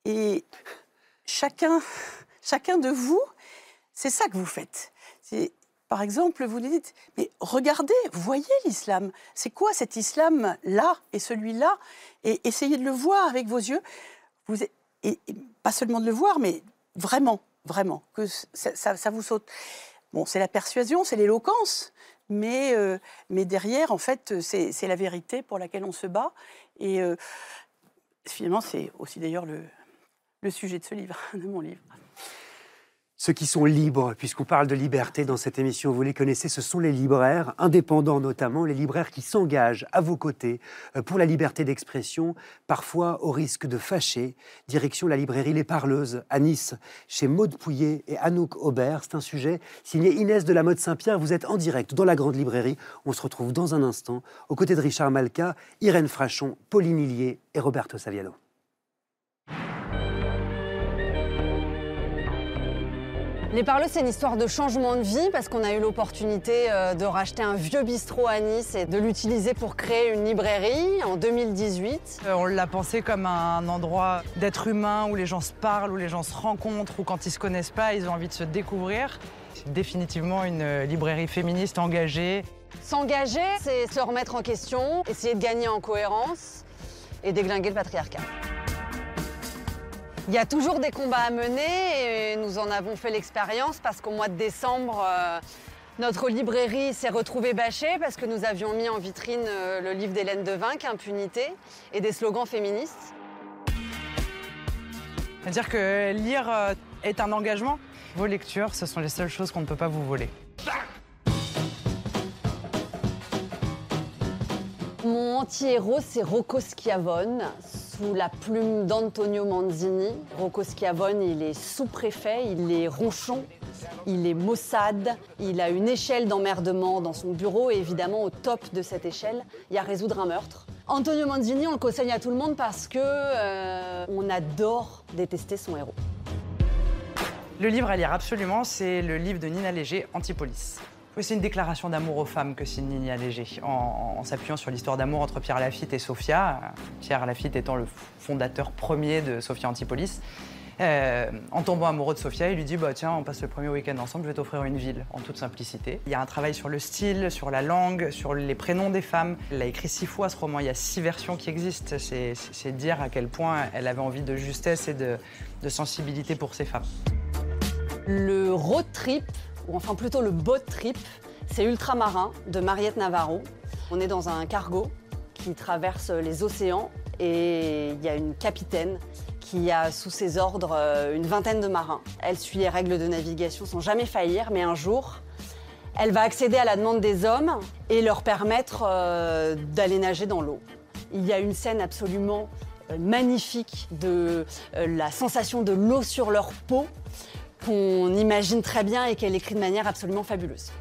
Et chacun, chacun de vous, c'est ça que vous faites. Par exemple, vous dites, mais regardez, voyez l'islam. C'est quoi cet islam-là et celui-là? Et essayez de le voir avec vos yeux. Vous, et, pas seulement de le voir, mais vraiment, vraiment, que ça, vous saute. Bon, c'est la persuasion, c'est l'éloquence, mais, euh, mais derrière, en fait, c'est la vérité pour laquelle on se bat. Et euh, finalement, c'est aussi d'ailleurs le, le sujet de ce livre, de mon livre. Ceux qui sont libres, puisqu'on parle de liberté dans cette émission, vous les connaissez, ce sont les libraires, indépendants notamment, les libraires qui s'engagent à vos côtés euh, pour la liberté d'expression, parfois au risque de fâcher. Direction la librairie Les Parleuses à Nice, chez Maude Pouillet et Anouk Aubert. C'est un sujet signé Inès de la Mode Saint-Pierre. Vous êtes en direct dans la grande librairie. On se retrouve dans un instant aux côtés de Richard Malka, Irène Frachon, Pauline Hillier et Roberto Saviano. Les Parleux, c'est une histoire de changement de vie parce qu'on a eu l'opportunité euh, de racheter un vieux bistrot à Nice et de l'utiliser pour créer une librairie en 2018. Euh, on l'a pensé comme un endroit d'être humain où les gens se parlent, où les gens se rencontrent, où quand ils se connaissent pas, ils ont envie de se découvrir. C'est définitivement une euh, librairie féministe engagée. S'engager, c'est se remettre en question, essayer de gagner en cohérence et déglinguer le patriarcat. Il y a toujours des combats à mener et nous en avons fait l'expérience parce qu'au mois de décembre, euh, notre librairie s'est retrouvée bâchée parce que nous avions mis en vitrine euh, le livre d'Hélène Devinck, Impunité, et des slogans féministes. C'est-à-dire que lire euh, est un engagement. Vos lectures, ce sont les seules choses qu'on ne peut pas vous voler. Mon anti-héros, c'est Rocco Schiavone sous la plume d'Antonio Manzini. Rocco Schiavone, il est sous-préfet, il est ronchon, il est Mossad, il a une échelle d'emmerdement dans son bureau et évidemment au top de cette échelle, il y a résoudre un meurtre. Antonio Manzini, on le conseille à tout le monde parce que euh, on adore détester son héros. Le livre à lire absolument, c'est le livre de Nina Léger, Antipolis. C'est une déclaration d'amour aux femmes que signe Nina Léger, en, s'appuyant sur l'histoire d'amour entre Pierre Lafitte et Sophia, Pierre Lafitte étant le fondateur premier de Sophia Antipolis. Euh, en tombant amoureux de Sophia, il lui dit bah, Tiens, on passe le premier week-end ensemble, je vais t'offrir une ville, en toute simplicité. Il y a un travail sur le style, sur la langue, sur les prénoms des femmes. Elle l'a écrit six fois ce roman, il y a six versions qui existent. C'est dire à quel point elle avait envie de justesse et de, de sensibilité pour ces femmes. Le road trip ou enfin plutôt le boat trip, c'est Ultramarin de Mariette Navarro. On est dans un cargo qui traverse les océans et il y a une capitaine qui a sous ses ordres euh, une vingtaine de marins. Elle suit les règles de navigation sans jamais faillir, mais un jour, elle va accéder à la demande des hommes et leur permettre euh, d'aller nager dans l'eau. Il y a une scène absolument euh, magnifique de la sensation de l'eau sur leur peau qu'on imagine très bien et qu'elle écrit de manière absolument fabuleuse.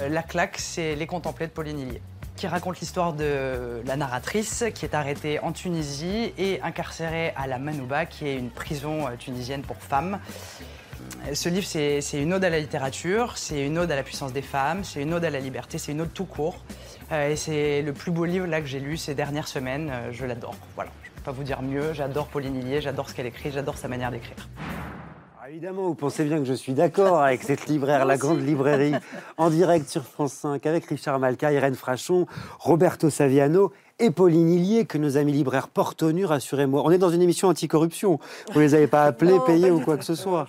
Euh, la claque, c'est Les Contemplés de Pauline Hillier, qui raconte l'histoire de la narratrice qui est arrêtée en Tunisie et incarcérée à la Manouba, qui est une prison euh, tunisienne pour femmes. Euh, ce livre, c'est une ode à la littérature, c'est une ode à la puissance des femmes, c'est une ode à la liberté, c'est une ode tout court. et c'est le plus beau livre là, que j'ai lu ces dernières semaines. je l'adore. Voilà, je peux pas vous dire mieux. J'adore Pauline Hillier, j'adore ce qu'elle écrit, j'adore sa manière d'écrire. Évidemment, vous pensez bien que je suis d'accord avec cette libraire, la grande librairie, en direct sur France 5, avec Richard Malka, Irène Frachon, Roberto Saviano et Pauline Hillier, que nos amis libraires portent au nu, rassurez-moi. On est dans une émission anticorruption. Vous ne les avez pas appelés, payés ou quoi que ce soit.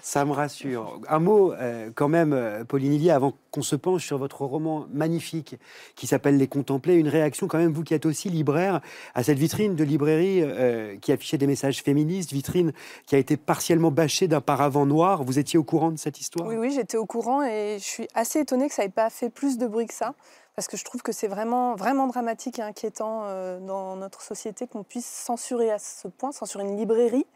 Ça me rassure. Un mot, euh, quand même, euh, Pauline Hillier, avant qu'on se penche sur votre roman magnifique qui s'appelle Les Contempler. Une réaction, quand même, vous qui êtes aussi libraire, à cette vitrine de librairie euh, qui affichait des messages féministes, vitrine qui a été partiellement bâchée d'un paravent noir. Vous étiez au courant de cette histoire? Oui, oui, j'étais au courant et je suis assez étonnée que ça n'ait pas fait plus de bruit que ça parce que je trouve que c'est vraiment, vraiment dramatique et inquiétant euh, dans notre société qu'on puisse censurer à ce point, censurer une librairie.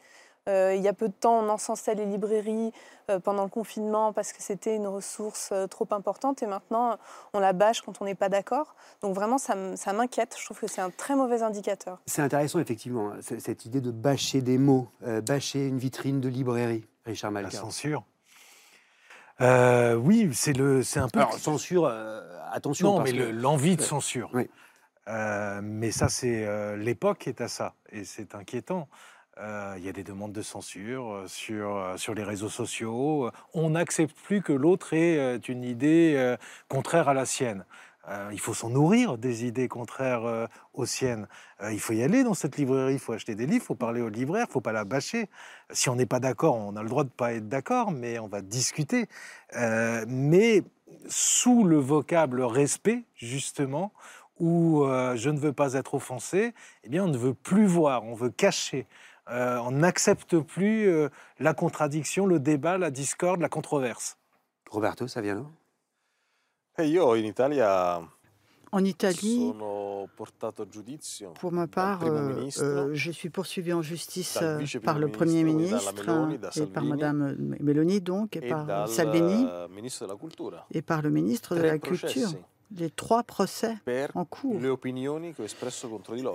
Euh, il y a peu de temps, on encensait les librairies euh, pendant le confinement parce que c'était une ressource trop importante et maintenant on la bâche quand on n'est pas d'accord. Donc vraiment, ça m'inquiète. Je trouve que c'est un très mauvais indicateur. C'est intéressant, effectivement, hein, cette idée de bâcher des mots, bâcher une vitrine de librairie. Richard Malka. La censure. oui, c'est le, c'est un peu. Alors, censure, attention. Non, mais l'envie de censure. Euh, mais ça, c'est euh, l'époque est à ça, et c'est inquiétant. Euh, il y a des demandes de censure sur, sur les réseaux sociaux. On n'accepte plus que l'autre ait une idée contraire à la sienne. il faut s'en nourrir des idées contraires aux siennes. il faut y aller dans cette librairie, il faut acheter des livres, il faut parler au libraire, il ne faut pas la bâcher. Si on n'est pas d'accord, on a le droit de ne pas être d'accord, mais on va discuter. mais sous le vocable respect, justement, où euh, je ne veux pas être offensé, eh bien, on ne veut plus voir, on veut cacher. Euh, on n'accepte plus euh, la contradiction, le débat, la discorde, la controverse. Roberto ça vient Io in Italia en Italie, pour ma part, je suis poursuivi en justice par le Premier ministre et par Madame Meloni, donc, et par Salvini, et par le ministre de la Culture. les trois procès en cours.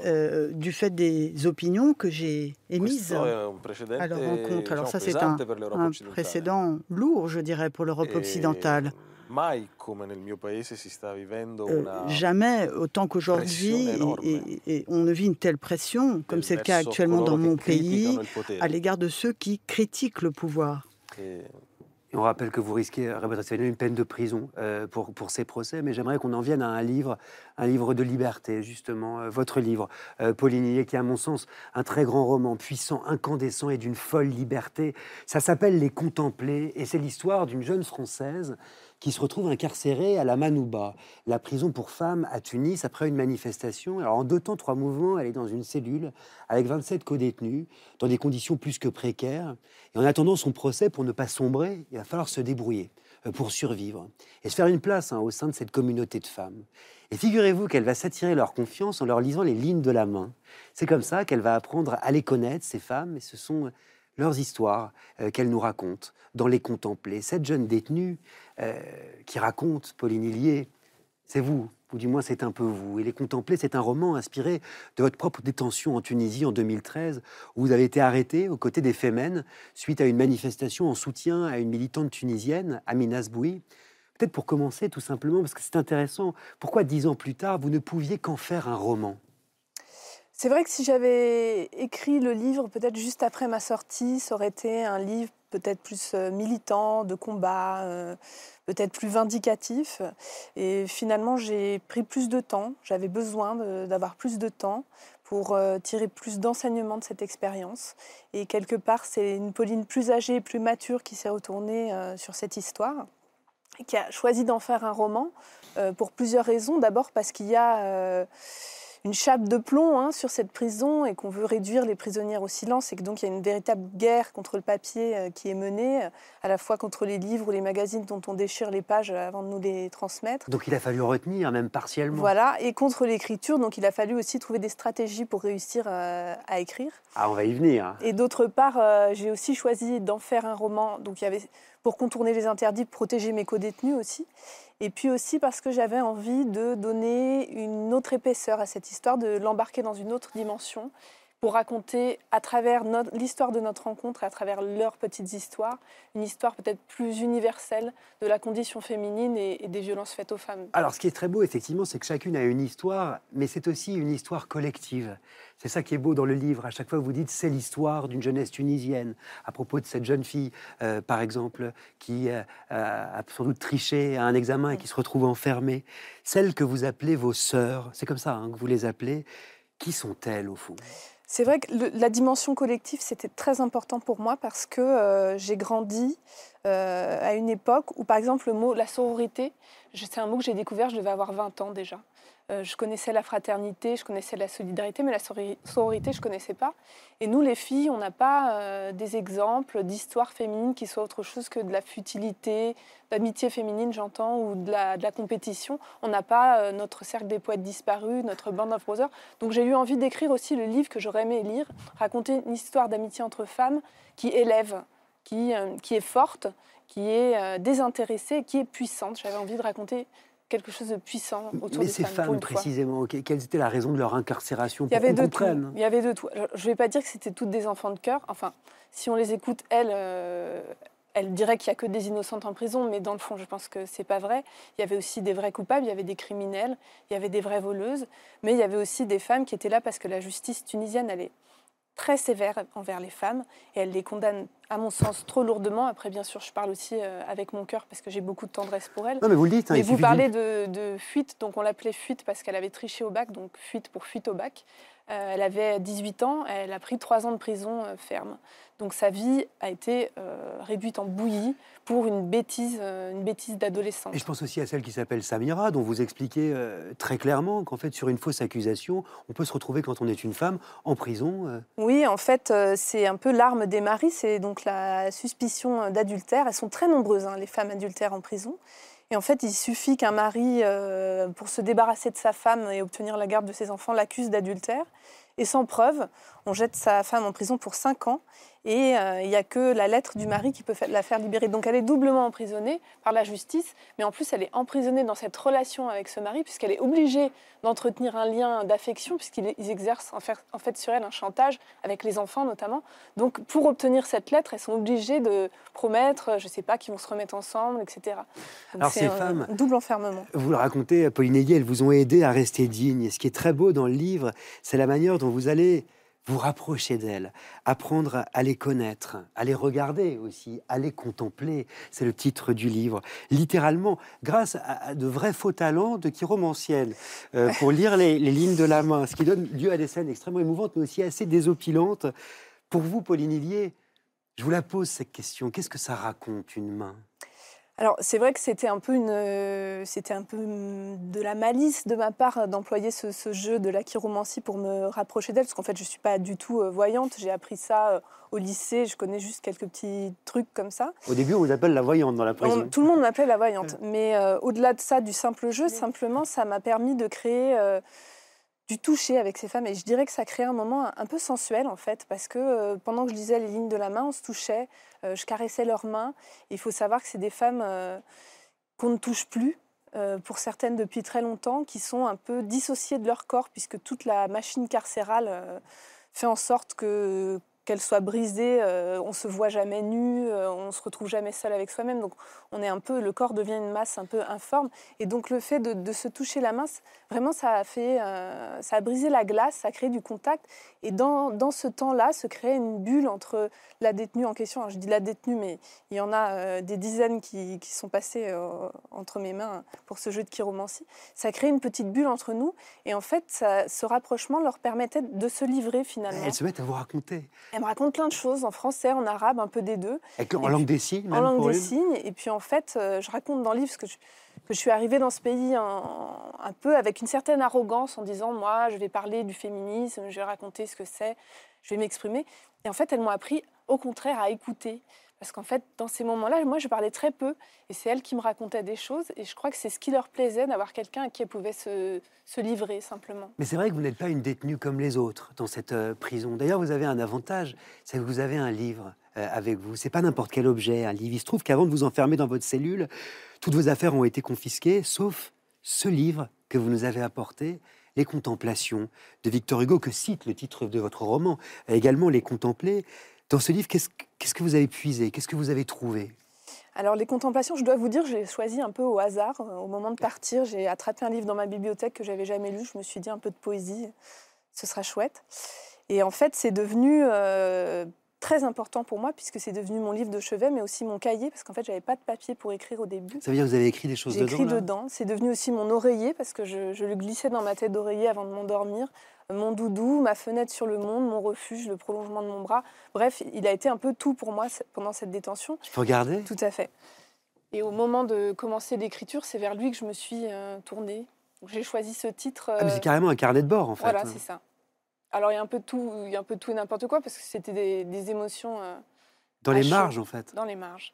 euh, du fait des opinions que j'ai émises. À leur rencontre. Alors ça, c'est un, un, précédent lourd, je dirais, pour l'Europe Euh, jamais autant qu'aujourd'hui, et, on ne vit une telle pression, comme c'est le cas actuellement dans mon pays, à l'égard de ceux qui critiquent le pouvoir. On rappelle que vous risquez une peine de prison euh, pour, pour ces procès, mais j'aimerais qu'on en vienne à un livre, un livre de liberté, justement, euh, votre livre, Pauline qui est à mon sens un très grand roman, puissant, incandescent et d'une folle liberté. Ça s'appelle Les Contempler, et c'est l'histoire d'une jeune Française qui se retrouve incarcérée à la Manouba, la prison pour femmes à Tunis, après une manifestation. Alors en deux temps, trois mouvements, elle est dans une cellule avec 27 co-détenus, dans des conditions plus que précaires. Et en attendant son procès, pour ne pas sombrer, il va falloir se débrouiller euh, pour survivre et se faire une place hein, au sein de cette communauté de femmes. Et figurez-vous qu'elle va s'attirer leur confiance en leur lisant les lignes de la main. C'est comme ça qu'elle va apprendre à les connaître, ces femmes, et ce sont leurs histoires euh, qu'elle nous raconte dans Les Contempler. Cette jeune détenue euh, qui raconte, Pauline Hillier, c'est vous, ou du moins c'est un peu vous. Et Les Contempler, c'est un roman inspiré de votre propre détention en Tunisie en 2013, où vous avez été arrêté aux côtés des Femen suite à une manifestation en soutien à une militante tunisienne, Amina Sboui. Peut-être pour commencer, tout simplement, parce que c'est intéressant, pourquoi dix ans plus tard, vous ne pouviez qu'en faire un roman? C'est vrai que si j'avais écrit le livre peut-être juste après ma sortie, ça aurait été un livre peut-être plus euh, militant, de combat, euh, peut-être plus vindicatif. Et finalement, j'ai pris plus de temps, j'avais besoin d'avoir plus de temps pour euh, tirer plus d'enseignements de cette expérience. Et quelque part, c'est une Pauline plus âgée, plus mature qui s'est retournée sur cette histoire, qui a choisi d'en faire un roman pour plusieurs raisons. D'abord parce qu'il y a une chape de plomb hein, sur cette prison et qu'on veut réduire les prisonnières au silence et que donc il y a une véritable guerre contre le papier euh, qui est menée, euh, à la fois contre les livres ou les magazines dont on déchire les pages avant de nous les transmettre. Donc il a fallu retenir, même partiellement. Voilà, et contre l'écriture, donc il a fallu aussi trouver des stratégies pour réussir euh, à écrire. Ah, on va y venir. Et d'autre part, j'ai aussi choisi d'en faire un roman. Donc il y avait pour contourner les interdits, protéger mes co-détenus aussi. Et puis aussi parce que j'avais envie de donner une autre épaisseur à cette histoire, de l'embarquer dans une autre dimension, pour raconter à travers l'histoire de notre rencontre, à travers leurs petites histoires, une histoire peut-être plus universelle de la condition féminine et, des violences faites aux femmes. Alors ce qui est très beau, effectivement, c'est que chacune a une histoire, mais c'est aussi une histoire collective. C'est ça qui est beau dans le livre. À chaque fois, vous dites c'est l'histoire d'une jeunesse tunisienne. À propos de cette jeune fille, euh, par exemple, qui euh, a sans doute triché à un examen et qui se retrouve enfermée. Celles que vous appelez vos sœurs, c'est comme ça hein, que vous les appelez. Qui sont-elles au fond? C'est vrai que la dimension collective, c'était très important pour moi parce que euh, j'ai grandi euh, à une époque où, par exemple, le mot la sororité, c'est un mot que j'ai découvert, je devais avoir 20 ans déjà. Euh, je connaissais la fraternité, je connaissais la solidarité, mais la sororité, je ne connaissais pas. Et nous, les filles, on n'a pas euh, des exemples d'histoire féminine qui soient autre chose que de la futilité, d'amitié féminine, j'entends, ou de la, compétition. On n'a pas euh, notre cercle des poètes disparus, notre band of brothers. Donc j'ai eu envie d'écrire aussi le livre que j'aurais aimé lire, raconter une histoire d'amitié entre femmes qui élève, qui, qui est forte, qui est désintéressée, qui est puissante. J'avais envie de raconter quelque chose de puissant autour Mais des ces femmes, précisément, quelle était la raison de leur incarcération Il y avait de tout. Il y avait de tout. je ne vais pas dire que c'était toutes des enfants de cœur. Enfin, si on les écoute, elles, euh, elles diraient qu'il n'y a que des innocentes en prison, mais dans le fond, je pense que c'est pas vrai. Il y avait aussi des vrais coupables, il y avait des criminels, il y avait des vraies voleuses, mais il y avait aussi des femmes qui étaient là parce que la justice tunisienne allait très sévère envers les femmes et elle les condamne, à mon sens, trop lourdement. Après, bien sûr, je parle aussi euh, avec mon cœur parce que j'ai beaucoup de tendresse pour elle. Non, mais vous le dites. Hein, vous parlez de, fuite, donc on l'appelait fuite parce qu'elle avait triché au bac, donc fuite pour fuite au bac. Euh, elle avait 18 ans, elle a pris 3 ans de prison euh, ferme. Donc sa vie a été réduite en bouillie pour une bêtise, une bêtise d'adolescente. Et je pense aussi à celle qui s'appelle Samira, dont vous expliquez très clairement qu'en fait, sur une fausse accusation, on peut se retrouver quand on est une femme en prison. Oui, en fait, c'est un peu l'arme des maris, c'est donc la suspicion d'adultère. Elles sont très nombreuses, hein, les femmes adultères en prison. Et en fait, il suffit qu'un mari, euh, pour se débarrasser de sa femme et obtenir la garde de ses enfants, l'accuse d'adultère. Et sans preuve, on jette sa femme en prison pour 5 ans et euh, il n'y a que la lettre du mari qui peut la faire libérer. Donc elle est doublement emprisonnée par la justice, mais en plus elle est emprisonnée dans cette relation avec ce mari puisqu'elle est obligée d'entretenir un lien d'affection puisqu'ils exercent en fait sur elle un chantage avec les enfants notamment. Donc pour obtenir cette lettre, elles sont obligées de promettre, je ne sais pas, qu'ils vont se remettre ensemble, etc. Alors ces femmes, double enfermement. Vous le racontez, Pauline Aiguier, elles vous ont aidé à rester digne. Et ce qui est très beau dans le livre, c'est la manière dont vous allez vous rapprocher d'elles, apprendre à les connaître, à les regarder aussi, à les contempler. C'est le titre du livre. Littéralement, grâce à de vrais faux talents de qui euh, pour lire les, lignes de la main, ce qui donne lieu à des scènes extrêmement émouvantes, mais aussi assez désopilantes. Pour vous, Pauline Hillier, je vous la pose cette question. Qu'est-ce que ça raconte, une main? Alors c'est vrai que c'était un peu une, euh, c'était un peu de la malice de ma part d'employer ce, jeu de la chiromancie pour me rapprocher d'elle, parce qu'en fait je suis pas du tout euh, voyante. J'ai appris ça euh, au lycée, je connais juste quelques petits trucs comme ça. Au début on vous appelle la voyante dans la prison. tout le monde m'appelait la voyante, mais au-delà de ça, du simple jeu, simplement ça m'a permis de créer du toucher avec ces femmes. Et je dirais que ça crée un moment un peu sensuel, en fait, parce que euh, pendant que je lisais les lignes de la main, on se touchait, euh, je caressais leurs mains. il faut savoir que c'est des femmes euh, qu'on ne touche plus, pour certaines depuis très longtemps, qui sont un peu dissociées de leur corps, puisque toute la machine carcérale fait en sorte que qu'elle soit brisée, euh, on se voit jamais nu, euh, on se retrouve jamais seul avec soi-même. Donc on est un peu, le corps devient une masse un peu informe. Et donc le fait de, se toucher la main, vraiment ça a fait, euh, ça a brisé la glace, ça a créé du contact. Et dans, dans ce temps-là, se crée une bulle entre la détenue en question. je dis la détenue, mais il y en a des dizaines qui, qui sont passées entre mes mains pour ce jeu de chiromancie. Ça crée une petite bulle entre nous. Et en fait, ce rapprochement leur permettait de se livrer finalement. Elles se mettent à vous raconter. Elle me raconte plein de choses en français, en arabe, un peu des deux. en langue des signes En langue des signes. Et puis en fait, euh, je raconte dans le livre que je, que je suis arrivée dans ce pays un peu avec une certaine arrogance en disant moi, je vais parler du féminisme, je vais raconter ce que c'est, je vais m'exprimer. Et en fait, elles m'ont appris au contraire à écouter. Parce qu'en fait, dans ces moments-là, moi, je parlais très peu. Et c'est elles qui me racontaient des choses. Et je crois que c'est ce qui leur plaisait d'avoir quelqu'un à qui elles pouvaient se, livrer, simplement. Mais c'est vrai que vous n'êtes pas une détenue comme les autres dans cette euh, prison. D'ailleurs, vous avez un avantage, c'est que vous avez un livre euh, avec vous. C'est pas n'importe quel objet, un livre. Il se trouve qu'avant de vous enfermer dans votre cellule, toutes vos affaires ont été confisquées, sauf ce livre que vous nous avez apporté les contemplations de Victor Hugo, que cite le titre de votre roman, également les contempler. Dans ce livre, qu'est-ce que vous avez puisé? Qu'est-ce que vous avez trouvé? Alors les contemplations, je dois vous dire, j'ai choisi un peu au hasard. Au moment de partir, j'ai attrapé un livre dans ma bibliothèque que j'avais jamais lu. Je me suis dit un peu de poésie, ce sera chouette. Et en fait, c'est devenu euh, très important pour moi puisque c'est devenu mon livre de chevet, mais aussi mon cahier parce qu'en fait, j'avais pas de papier pour écrire au début. Ça veut dire que vous avez écrit des choses dedans J'ai écrit dedans. C'est devenu aussi mon oreiller parce que je, le glissais dans ma tête d'oreiller avant de m'endormir. Mon doudou, ma fenêtre sur le monde, mon refuge, le prolongement de mon bras. Bref, il a été un peu tout pour moi pendant cette détention. Je peux regarder? Tout à fait. Et au moment de commencer l'écriture, c'est vers lui que je me suis euh, tournée. J'ai choisi ce titre. Ah, mais c'est euh, carrément un carnet de bord, en fait. Voilà, c'est ça. Alors il y a un peu de tout, il y a un peu de tout et n'importe quoi parce que c'était des, émotions. Euh, dans les marges en fait. Dans les marges.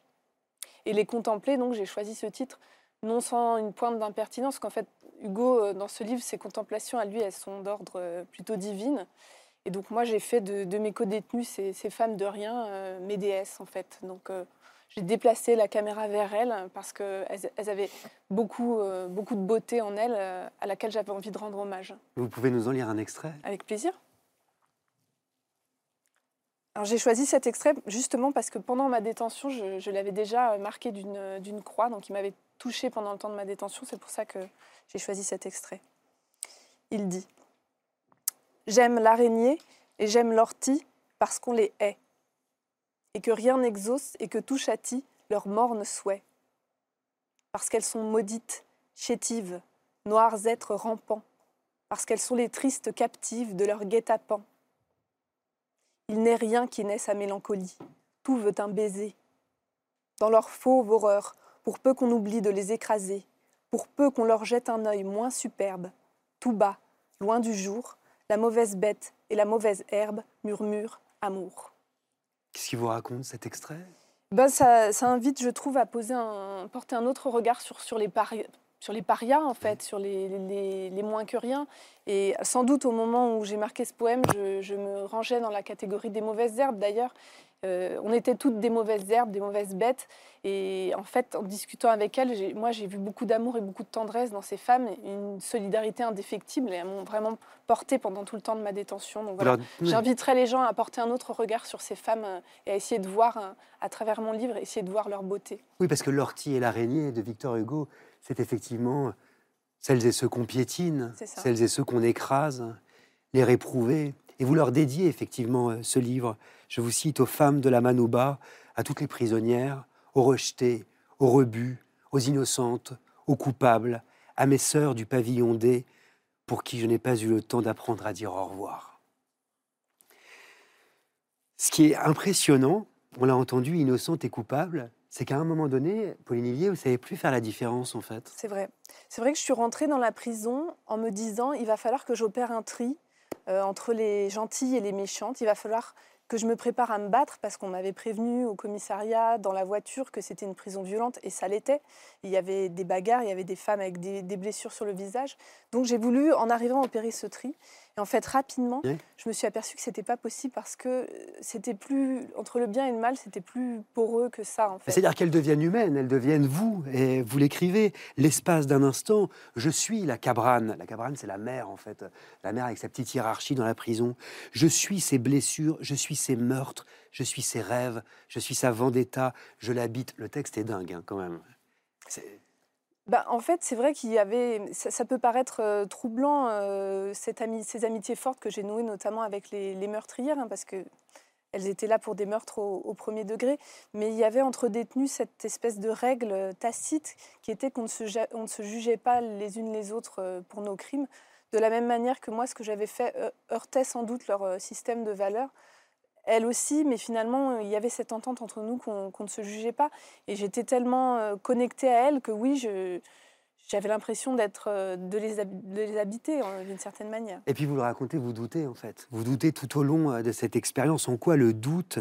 Et les contempler, donc j'ai choisi ce titre non sans une pointe d'impertinence, qu'en fait Hugo euh, dans ce livre, ses contemplations à lui, elles sont d'ordre euh, plutôt divine. Et donc moi j'ai fait de, mes co-détenues ces, femmes de rien mes déesses en fait. Donc j'ai déplacé la caméra vers elles parce qu'elles elles avaient beaucoup, beaucoup de beauté en elles à laquelle j'avais envie de rendre hommage. Vous pouvez nous en lire un extrait? Avec plaisir. J'ai choisi cet extrait justement parce que pendant ma détention, je, l'avais déjà marqué d'une croix, donc il m'avait touché pendant le temps de ma détention, c'est pour ça que j'ai choisi cet extrait. Il dit J'aime l'araignée et j'aime l'ortie parce qu'on les hait, et que rien n'exauce et que tout châtie leur morne souhait. Parce qu'elles sont maudites, chétives, noirs êtres rampants, parce qu'elles sont les tristes captives de leur guet-apens il n'est rien qui naisse sa mélancolie. Tout veut un baiser. Dans leur fauve horreur, pour peu qu'on oublie de les écraser, pour peu qu'on leur jette un œil moins superbe, tout bas, loin du jour, la mauvaise bête et la mauvaise herbe murmurent amour. Qu'est-ce qu'il vous raconte cet extrait? Ben, ça, invite, je trouve, à poser un, porter un autre regard sur, sur les, sur les parias, en fait, sur les, les, moins que rien. Et sans doute, au moment où j'ai marqué ce poème, je, me rangeais dans la catégorie des mauvaises herbes. D'ailleurs, euh, on était toutes des mauvaises herbes, des mauvaises bêtes. Et en fait, en discutant avec elles, moi, j'ai vu beaucoup d'amour et beaucoup de tendresse dans ces femmes, une solidarité indéfectible. Et elles m'ont vraiment porté pendant tout le temps de ma détention. Donc voilà, j'inviterais les gens à porter un autre regard sur ces femmes euh, et à essayer de voir, euh, à travers mon livre, essayer de voir leur beauté. Oui, parce que l'ortie et l'araignée de Victor Hugo, c'est effectivement celles et ceux qu'on piétine, celles et ceux qu'on écrase, les réprouver. Et vous leur dédiez effectivement euh, ce livre. Je vous cite aux femmes de la Manouba, à toutes les prisonnières, aux rejetées, aux rebuts, aux innocentes, aux coupables, à mes sœurs du pavillon D, pour qui je n'ai pas eu le temps d'apprendre à dire au revoir. Ce qui est impressionnant, on l'a entendu, innocente et coupable, c'est qu'à un moment donné, Pauline Hillier, vous ne savez plus faire la différence en fait. C'est vrai. C'est vrai que je suis rentrée dans la prison en me disant il va falloir que j'opère un tri euh, entre les gentilles et les méchantes. Il va falloir que je me prépare à me battre parce qu'on m'avait prévenu au commissariat, dans la voiture, que c'était une prison violente et ça l'était. Il y avait des bagarres, il y avait des femmes avec des, des blessures sur le visage. Donc j'ai voulu, en arrivant, opérer ce tri. Et en fait, rapidement, je me suis aperçue que c'était pas possible parce que c'était plus entre le bien et le mal, c'était plus poreux que ça. En fait. C'est-à-dire qu'elles deviennent humaines, elles deviennent vous. Et vous l'écrivez, l'espace d'un instant, je suis la cabrane. La cabrane, c'est la mère en fait, la mère avec sa petite hiérarchie dans la prison. Je suis ses blessures, je suis ses meurtres, je suis ses rêves, je suis sa vendetta, je l'habite. Le texte est dingue hein, quand même. Bah, en fait, c'est vrai qu'il y avait. Ça, peut paraître euh, troublant, euh, ces amitiés fortes que j'ai nouées, notamment avec les, meurtrières, hein, parce que elles étaient là pour des meurtres au, premier degré. Mais il y avait entre détenus cette espèce de règle tacite qui était qu'on ne, se, ne se jugeait pas les unes les autres euh, pour nos crimes. De la même manière que moi, ce que j'avais fait heurtait sans doute leur système de valeurs elle aussi, mais finalement, il y avait cette entente entre nous qu'on ne se jugeait pas. Et j'étais tellement euh, connectée à elle que oui, j'avais l'impression d'être euh, de les, habiter d'une certaine manière. Et puis vous le racontez, vous doutez en fait. Vous doutez tout au long euh, de cette expérience. En quoi le doute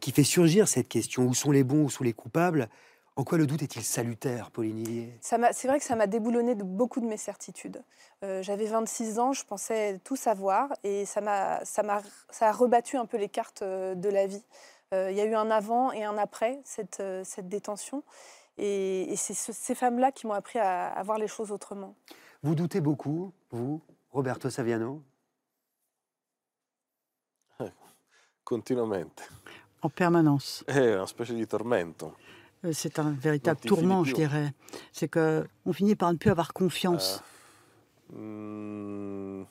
qui fait surgir cette question où sont les bons, où sont les coupables en quoi le doute est-il salutaire, Pauline Hillier? C'est vrai que ça m'a déboulonné de beaucoup de mes certitudes. Euh, j'avais 26 ans, je pensais tout savoir et ça, a, ça, ça a rebattu un peu les cartes euh, de la vie. Euh, il y a eu un avant et un après cette, cette détention. Et, c'est ces femmes-là qui m'ont appris à, à, voir les choses autrement. Vous doutez beaucoup, vous, Roberto Saviano? Continuamente. En permanence. È una specie di tormento. Euh, c'est un véritable tourment, je dirais. C'est qu'on finit par ne plus avoir confiance. Uh, mm,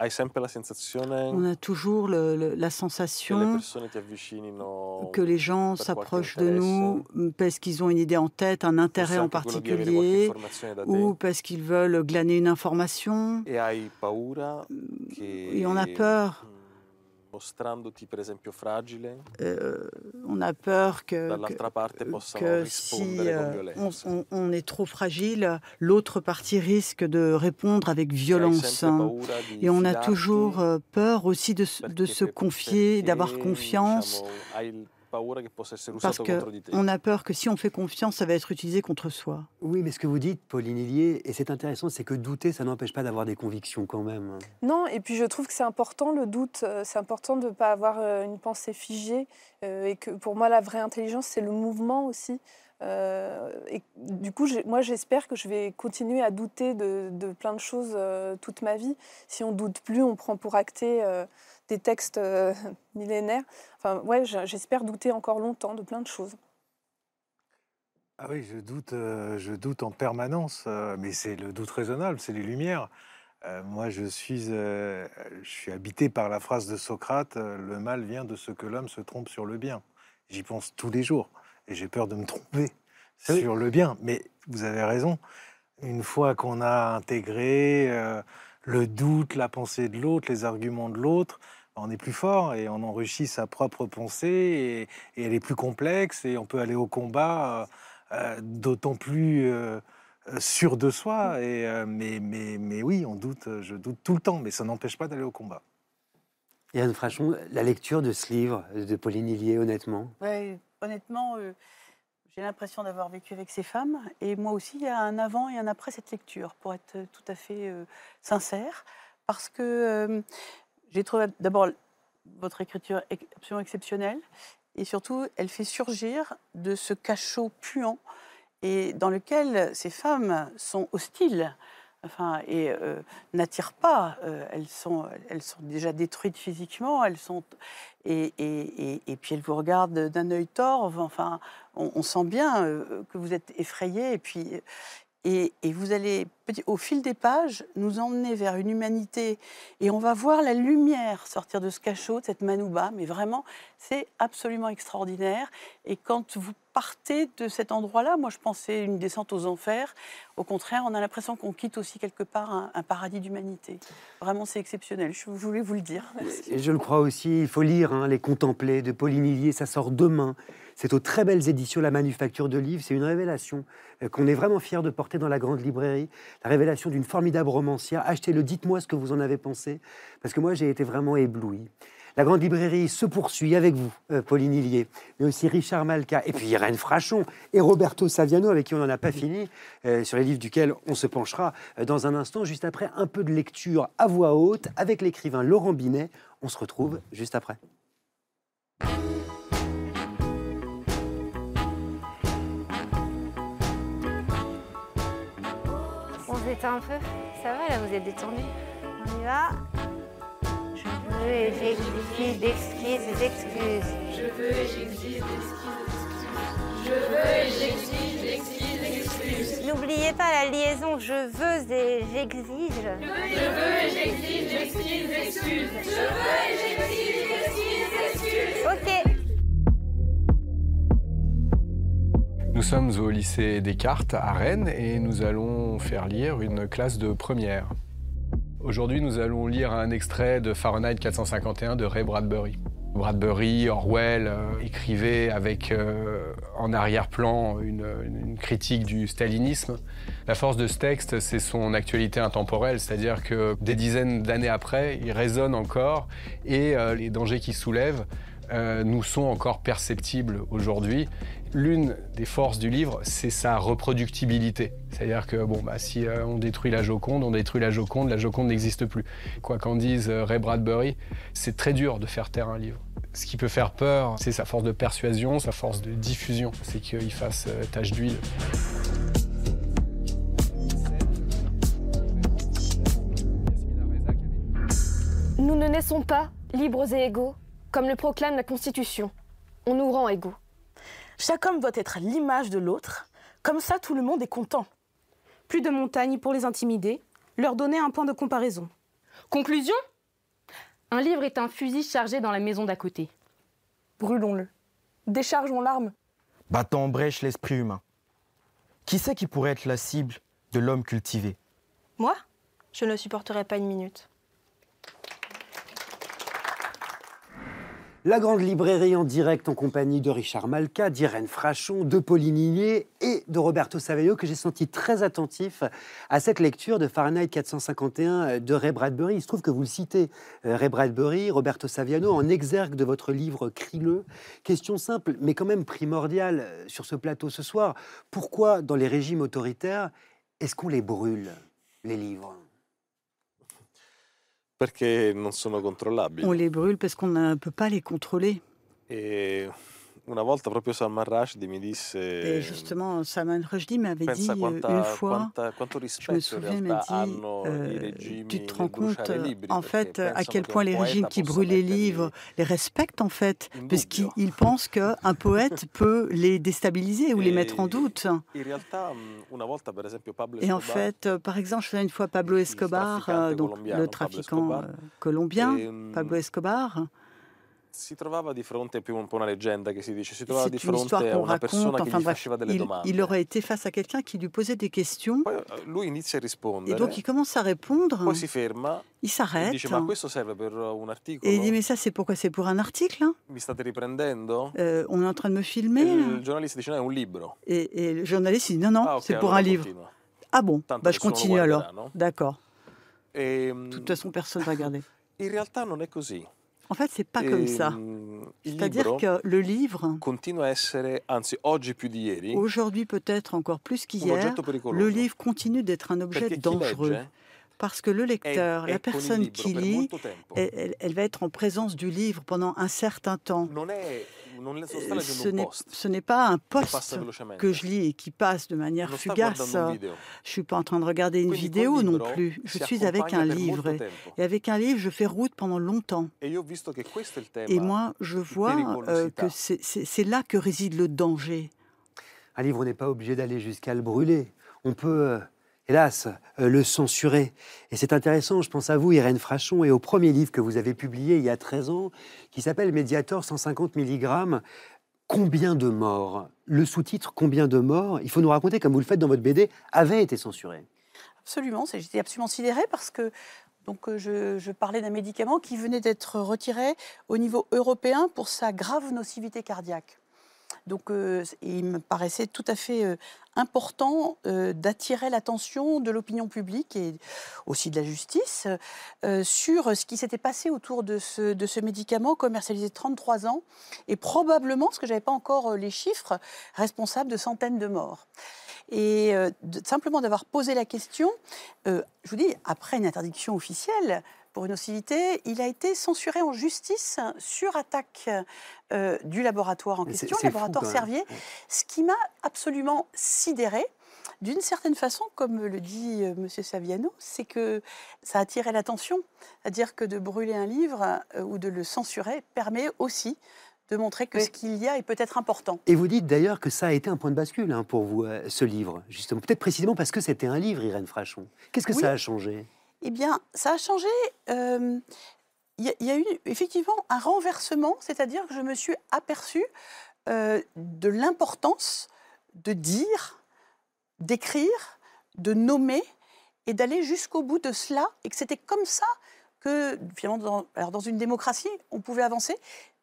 la sensazione On a toujours le, le, la sensation que les gens s'approchent de nous parce qu'ils ont une idée en tête, un intérêt en particulier, ou parce qu'ils veulent glaner une information. Hai paura et on a peur mostrandoti per esempio fragile, euh, on a peur que, que, que si euh, on, on, on, est trop fragile, l'autre partie risque de répondre avec violence. Et on a toujours euh, peur aussi de, de se confier, d'avoir confiance. Parce qu'on a peur que si on fait confiance, ça va être utilisé contre soi. Oui, mais ce que vous dites, Pauline Hillier, et c'est intéressant, c'est que douter, ça n'empêche pas d'avoir des convictions quand même. Non, et puis je trouve que c'est important le doute, euh, c'est important de ne pas avoir euh, une pensée figée, euh, et que pour moi, la vraie intelligence, c'est le mouvement aussi. et du coup, moi, j'espère que je vais continuer à douter de, de plein de choses toute ma vie. Si on doute plus, on prend pour acter des textes euh, millénaires. Enfin, ouais, j'espère douter encore longtemps de plein de choses. Ah oui, je doute, euh, je doute en permanence, euh, mais c'est le doute raisonnable, c'est les lumières. moi, je suis, je suis habité par la phrase de Socrate le mal vient de ce que l'homme se trompe sur le bien. J'y pense tous les jours et j'ai peur de me tromper sur le bien. Mais vous avez raison. Une fois qu'on a intégré le doute, la pensée de l'autre, les arguments de l'autre, on est plus fort et on enrichit sa propre pensée et, elle est plus complexe et on peut aller au combat euh, euh, d'autant plus euh, sûr de soi. Et, mais, mais, mais oui, on doute, je doute tout le temps, mais ça n'empêche pas d'aller au combat. Yann Frachon, la lecture de ce livre de Pauline Hillier, honnêtement? Oui, honnêtement, j'ai l'impression d'avoir vécu avec ces femmes. Et moi aussi, il y a un avant et un après cette lecture, pour être tout à fait sincère. Parce que j'ai trouvé d'abord votre écriture absolument exceptionnelle et surtout, elle fait surgir de ce cachot puant et dans lequel ces femmes sont hostiles. Enfin, et euh, n'attirent pas. Euh, elles, sont, elles sont déjà détruites physiquement. Elles sont et, et, et, puis elles vous regardent d'un œil torve. Enfin, on, sent bien euh, que vous êtes effrayé. Et puis, et, vous allez, au fil des pages, nous emmener vers une humanité. Et on va voir la lumière sortir de ce cachot, de cette manouba. Mais vraiment, c'est absolument extraordinaire. Et quand vous partez de cet endroit-là, moi je pensais une descente aux enfers. Au contraire, on a l'impression qu'on quitte aussi quelque part un, paradis d'humanité. Vraiment, c'est exceptionnel. Je voulais vous le dire. Et je le crois aussi. Il faut lire hein, Les Contempler de Pauline Hillier. Ça sort demain. C'est aux très belles éditions La Manufacture de Livres. C'est une révélation euh, qu'on est vraiment fier de porter dans la grande librairie. La révélation d'une formidable romancière. Achetez-le, dites-moi ce que vous en avez pensé, parce que moi j'ai été vraiment ébloui. La grande librairie se poursuit avec vous, euh, Pauline Hillier, mais aussi Richard Malka, et puis Irène Frachon et Roberto Saviano, avec qui on n'en a pas fini, euh, sur les livres duquel on se penchera dans un instant, juste après un peu de lecture à voix haute avec l'écrivain Laurent Binet. On se retrouve juste après. Un peu Ça va là, vous êtes détendu On y va Je veux et j'exige d'exquises excuses. Je veux et j'exige Je veux et j'exige d'exquises excuses. N'oubliez pas la liaison je veux et j'exige. Je veux et j'exige d'exquises excuses. Je veux et j'exige d'exquises excuses. Ok. Nous sommes au lycée Descartes à Rennes et nous allons faire lire une classe de première. Aujourd'hui, nous allons lire un extrait de Fahrenheit 451 de Ray Bradbury. Bradbury, Orwell euh, écrivaient avec euh, en arrière-plan une, une, critique du stalinisme. La force de ce texte, c'est son actualité intemporelle, c'est-à-dire que des dizaines d'années après, il résonne encore et euh, les dangers qu'il soulève nous sont encore perceptibles aujourd'hui l'une des forces du livre, c'est sa reproductibilité. C'est-à-dire que bon, bah, si euh, on détruit la Joconde, on détruit la Joconde, la Joconde n'existe plus. Quoi qu'en dise euh, Ray Bradbury, c'est très dur de faire taire un livre. Ce qui peut faire peur, c'est sa force de persuasion, sa force de diffusion. C'est qu'il fasse euh, tache d'huile. ne naissons pas libres et égaux, comme le proclame la Constitution. On nous rend égaux. Chaque homme doit être à l'image de l'autre. Comme ça, tout le monde est content. Plus de montagnes pour les intimider, leur donner un point de comparaison. Conclusion? Un livre est un fusil chargé dans la maison d'à côté. Brûlons-le. Déchargeons l'arme. Battons en brèche l'esprit humain. Qui sait qui pourrait être la cible de l'homme cultivé? Moi? Je ne supporterai pas une minute. La grande librairie en direct en compagnie de Richard Malka, d'Irène Frachon, de Pauline Igné et de Roberto Savello, que j'ai senti très attentif à cette lecture de Fahrenheit 451 de Ray Bradbury. Il se trouve que vous le citez, euh, Ray Bradbury, Roberto Saviano, en exergue de votre livre Crileux. Question simple, mais quand même primordiale euh, sur ce plateau ce soir. Pourquoi, dans les régimes autoritaires, est-ce qu'on les brûle, les livres? On les brûle parce qu'on ne peut pas les contrôler. Et Una volta proprio Salman Rushdie mi disse. Et justement, Salman Rushdie m'avait dit euh, quanta, une fois. Quanta, quanto je me souviens, m'a dit euh, Tu te rends compte, en fait, à quel point les régimes qui brûlent les livres les respectent, en fait, parce qu'ils pensent qu'un poète peut les déstabiliser ou les mettre en doute. Et en fait, euh, par exemple, je faisais une fois Pablo Escobar, donc le trafiquant colombien, Pablo Escobar si trovava di fronte più un po' una leggenda che si dice, si trovava di fronte a una persona raconte, che gli faceva delle il, domande. Il aurait été face à quelqu'un qui lui posait des questions. Poi eh, lui inizia a rispondere. Et donc il commence à répondre. Poi si ferma. Il s'arrête. dice ma questo serve per un articolo? Et il dit mais ça c'est pourquoi? C'est pour un article hein? Mi state riprendendo? Euh, on est en train de me filmer. Et le journaliste dice no, è un libro. Et, et le journaliste dit non non, ah, okay, c'est pour un livre. Ah bon, bah, je continue alors. No? D'accord. De toute façon personne ne va regarder. In realtà non è così. En fait, c'est pas comme ça. C'est-à-dire que le livre continue à essere, anzi oggi più di ieri, aujourd'hui peut-être encore plus qu'hier, le livre continue d'être un objet dangereux. Parce que le lecteur, la personne qui lit, elle, elle, va être en présence du livre pendant un certain temps. Ce n'est pas un poste que je lis et qui passe de manière fugace. Je ne suis pas en train de regarder une vidéo non plus. Je suis avec un livre. Et avec un livre, je fais route pendant longtemps. Et moi, je vois euh, que c'est là que réside le danger. Un livre, on n'est pas obligé d'aller jusqu'à le brûler. On peut euh, hélas, euh, le censurer. Et c'est intéressant, je pense à vous, Irène Frachon, et au premier livre que vous avez publié il y a 13 ans, qui s'appelle Mediator 150 mg. Combien de morts? Le sous-titre Combien de morts? Il faut nous raconter, comme vous le faites dans votre BD, avait été censuré. Absolument, j'étais absolument sidérée parce que donc, euh, je, je parlais d'un médicament qui venait d'être retiré au niveau européen pour sa grave nocivité cardiaque. Donc, euh, il me paraissait tout à fait euh, important euh, d'attirer l'attention de l'opinion publique et aussi de la justice sur ce qui s'était passé autour de ce, médicament commercialisé 33 ans et probablement, parce que je n'avais pas encore les chiffres, responsable de centaines de morts. Et simplement d'avoir posé la question, je vous dis, après une interdiction officielle, pour une nocivité, il a été censuré en justice sur attaque euh, du laboratoire en question, le laboratoire Servier, ce qui m'a absolument sidéré. D'une certaine façon, comme le dit euh, M. Saviano, c'est que ça a attiré l'attention. C'est-à-dire que de brûler un livre euh, ou de le censurer permet aussi de montrer que ce qu'il y a est peut-être important. Et vous dites d'ailleurs que ça a été un point de bascule hein, pour vous, ce livre, justement. Peut-être précisément parce que c'était un livre, Irène Frachon. Qu'est-ce que ça a changé? Eh bien, ça a changé. Il y, a eu effectivement un renversement, c'est-à-dire que je me suis aperçue de l'importance de dire, d'écrire, de nommer et d'aller jusqu'au bout de cela, et que c'était comme ça que, finalement, dans une démocratie, on pouvait avancer,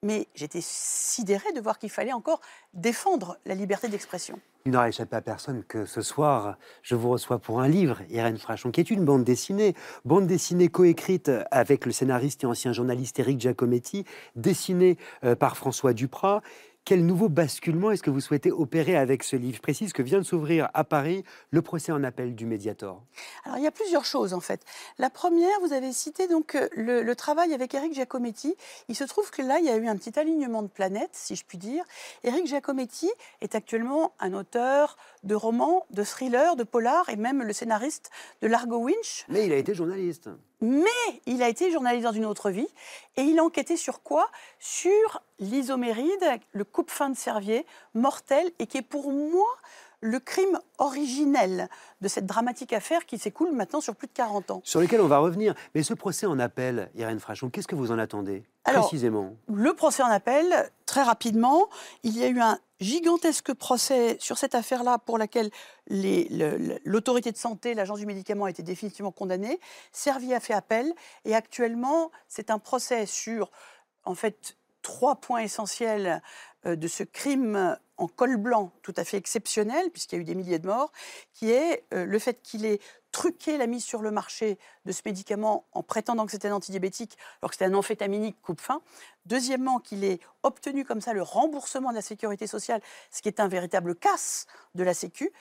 mais j'étais sidérée de voir qu'il fallait encore défendre la liberté d'expression. Il n'aura échappé à personne que ce soir, je vous reçois pour un livre, Irène Frachon, qui est une bande dessinée, bande dessinée coécrite avec le scénariste et ancien journaliste Éric Giacometti, dessinée euh, par François Duprat, quel nouveau basculement est-ce que vous souhaitez opérer avec ce livre? Je précise que vient de s'ouvrir à Paris le procès en appel du Mediator. Alors il y a plusieurs choses en fait. La première, vous avez cité donc euh, le, travail avec Eric Giacometti. Il se trouve que là, il y a eu un petit alignement de planètes, si je puis dire. Eric Giacometti est actuellement un auteur de romans, de thrillers, de polars et même le scénariste de Largo Winch. Mais il a été journaliste. Mais il a été journaliste dans une autre vie et il a enquêté sur quoi? Sur l'isoméride, le coupe-fin de Servier, mortel, et qui est pour moi le crime originel de cette dramatique affaire qui s'écoule maintenant sur plus de 40 ans. Sur lequel on va revenir. Mais ce procès en appel, Irène Frachon, qu'est-ce que vous en attendez précisément? Le procès en appel, très rapidement, il y a eu un gigantesque procès sur cette affaire-là pour laquelle l'autorité de santé, l'agence du médicament a été définitivement condamnée. Servier a fait appel et actuellement, c'est un procès sur, en fait, trois points essentiels euh, de ce crime en col blanc tout à fait exceptionnel, puisqu'il y a eu des milliers de morts, qui est euh, le fait qu'il ait truqué la mise sur le marché de ce médicament en prétendant que c'était un antidiabétique, alors que c'était un amphétaminique coupe-fin. Deuxièmement, qu'il ait obtenu comme ça le remboursement de la sécurité sociale, ce qui est un véritable casse de la Sécu,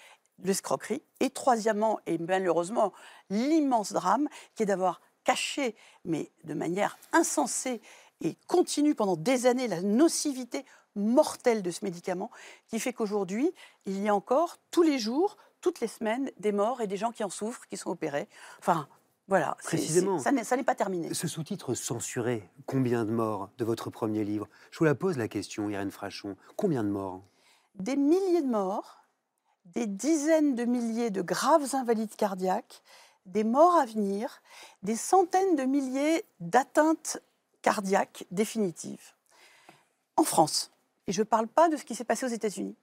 l'escroquerie. Et troisièmement, et malheureusement, l'immense drame, qui est d'avoir caché, mais de manière insensée et continue pendant des années, la nocivité mortelle de ce médicament qui fait qu'aujourd'hui, il y a encore tous les jours, toutes les semaines, des morts et des gens qui en souffrent, qui sont opérés. Enfin, voilà, Précisément. ça n'est pas terminé. Ce sous-titre censuré, combien de morts de votre premier livre? Je vous la pose la question, Irène Frachon. Combien de morts? Des milliers de morts, des dizaines de milliers de graves invalides cardiaques, des morts à venir, des centaines de milliers d'atteintes cardiaques définitives. En France. Et je ne parle pas de ce qui s'est passé aux États-Unis.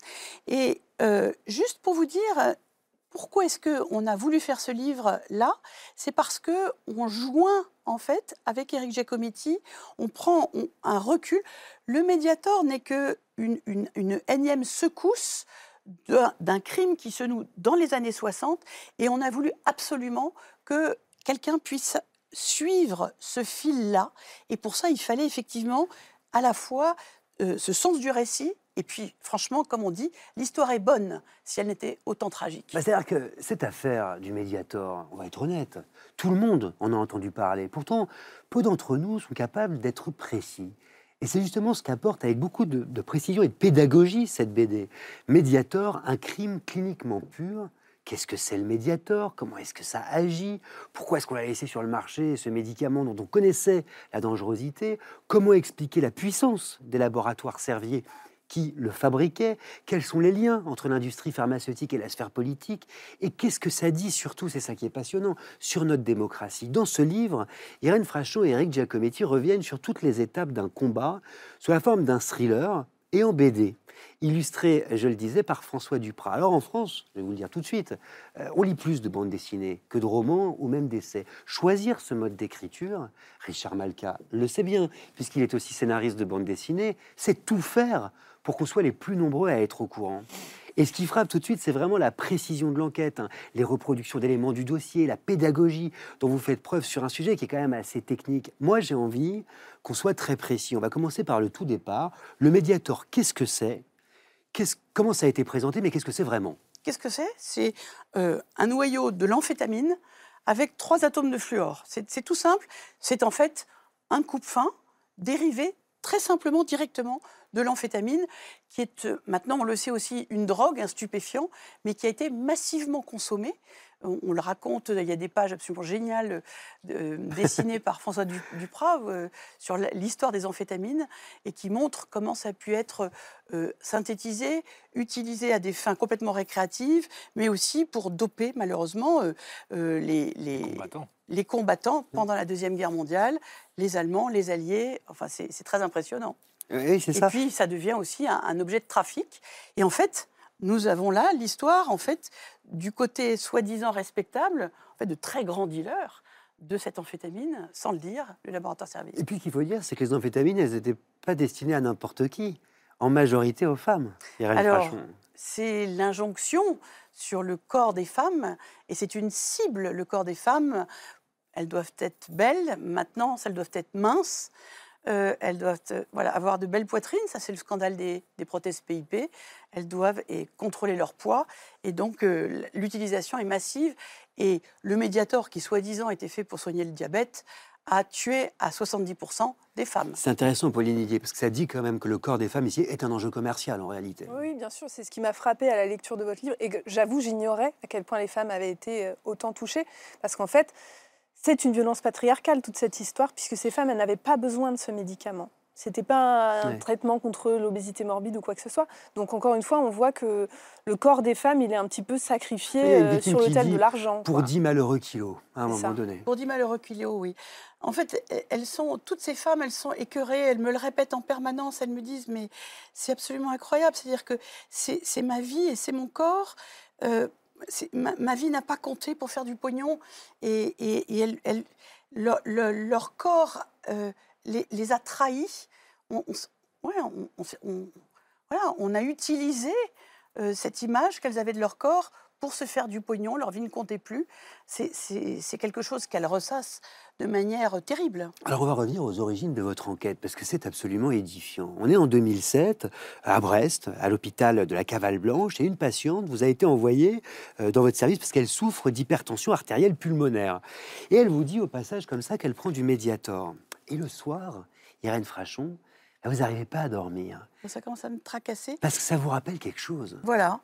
Et euh, juste pour vous dire, pourquoi est-ce qu'on a voulu faire ce livre-là? C'est parce qu'on joint, en fait, avec Eric Giacometti, on prend un recul. Le Mediator n'est qu'une une, une énième secousse d'un crime qui se noue dans les années 60 et on a voulu absolument que quelqu'un puisse suivre ce fil-là. Et pour ça, il fallait effectivement à la fois euh, ce sens du récit. Et puis, franchement, comme on dit, l'histoire est bonne si elle n'était autant tragique. Bah, c'est-à-dire que cette affaire du Mediator, on va être honnête, tout le monde en a entendu parler. Pourtant, peu d'entre nous sont capables d'être précis. Et c'est justement ce qu'apporte avec beaucoup de, de, précision et de pédagogie cette BD. Mediator, un crime cliniquement pur, Qu'est-ce que c'est le médiator Comment est-ce que ça agit? Pourquoi est-ce qu'on l'a laissé sur le marché, ce médicament dont on connaissait la dangerosité? Comment expliquer la puissance des laboratoires Servier qui le fabriquaient? Quels sont les liens entre l'industrie pharmaceutique et la sphère politique? Et qu'est-ce que ça dit surtout, c'est ça qui est passionnant, sur notre démocratie. Dans ce livre, Irène Frachon et Eric Giacometti reviennent sur toutes les étapes d'un combat sous la forme d'un thriller et en BD illustré, je le disais, par François Duprat. Alors en France, je vais vous le dire tout de suite, euh, on lit plus de bandes dessinées que de romans ou même d'essais. Choisir ce mode d'écriture, Richard Malka le sait bien, puisqu'il est aussi scénariste de bandes dessinées, c'est tout faire pour qu'on soit les plus nombreux à être au courant. Et ce qui frappe tout de suite, c'est vraiment la précision de l'enquête, hein. les reproductions d'éléments du dossier, la pédagogie dont vous faites preuve sur un sujet qui est quand même assez technique. Moi, j'ai envie qu'on soit très précis. On va commencer par le tout départ. Le médiator, qu'est-ce que c'est? Comment ça a été présenté, mais qu'est-ce que c'est vraiment? Qu'est-ce que c'est? C'est euh, un noyau de l'amphétamine avec trois atomes de fluor. C'est tout simple. C'est en fait un coupe-fin dérivé très simplement, directement de l'amphétamine, qui est euh, maintenant, on le sait aussi, une drogue, un stupéfiant, mais qui a été massivement consommée on, le raconte, il y a des pages absolument géniales euh, dessinées par François Duprat euh, sur l'histoire des amphétamines et qui montrent comment ça a pu être euh, synthétisé, utilisé à des fins complètement récréatives, mais aussi pour doper malheureusement les, combattants. les, combattants. Mmh. pendant la Deuxième Guerre mondiale, les Allemands, les Alliés, enfin c'est très impressionnant. et puis ça devient aussi un, un objet de trafic. Et en fait, nous avons là l'histoire, en fait, du côté soi-disant respectable, en fait, de très grands dealers de cette amphétamine, sans le dire, le laboratoire service. Et puis, ce qu'il faut dire, c'est que les amphétamines, elles n'étaient pas destinées à n'importe qui, en majorité aux femmes. Alors, c'est l'injonction sur le corps des femmes, et c'est une cible, le corps des femmes. Elles doivent être belles, maintenant, elles doivent être minces. Euh, elles doivent euh, voilà, avoir de belles poitrines, ça c'est le scandale des, prothèses PIP. Elles doivent et contrôler leur poids. Et donc euh, l'utilisation est massive. Et le Mediator, qui soi-disant était fait pour soigner le diabète, a tué à 70% des femmes. C'est intéressant, Pauline Didier, parce que ça dit quand même que le corps des femmes ici est un enjeu commercial en réalité. Oui, bien sûr, c'est ce qui m'a frappé à la lecture de votre livre. Et j'avoue, j'ignorais à quel point les femmes avaient été autant touchées. Parce qu'en fait, C'est une violence patriarcale, toute cette histoire, puisque ces femmes, elles n'avaient pas besoin de ce médicament. C'était pas un traitement contre l'obésité morbide ou quoi que ce soit. Donc encore une fois, on voit que le corps des femmes, il est un petit peu sacrifié euh, sur l'autel de l'argent. Pour 10 malheureux kilos, à un moment donné. Pour 10 malheureux kilos, oui. En fait, e, elles sont, toutes ces femmes, elles sont écœurées, elles me le répètent en permanence, elles me disent, mais c'est absolument incroyable, c'est-à-dire que c'est ma vie et c'est mon corps. Euh, ma, vie n'a pas compté pour faire du pognon et, et, leur corps euh, les, a trahis. On, on, a utilisé euh, cette image qu'elles avaient de leur corps pour se faire du pognon, leur vie ne comptait plus. C'est quelque chose qu'elles ressassent de manière terrible. Alors on va revenir aux origines de votre enquête, parce que c'est absolument édifiant. On est en 2007, à Brest, à l'hôpital de la Cavale Blanche, et une patiente vous a été envoyée euh, dans votre service parce qu'elle souffre d'hypertension artérielle pulmonaire. Et elle vous dit au passage comme ça qu'elle prend du Mediator. Et le soir, Irène Frachon, vous n'arrivez pas à dormir. Ça commence à me tracasser. Parce que ça vous rappelle quelque chose. Voilà.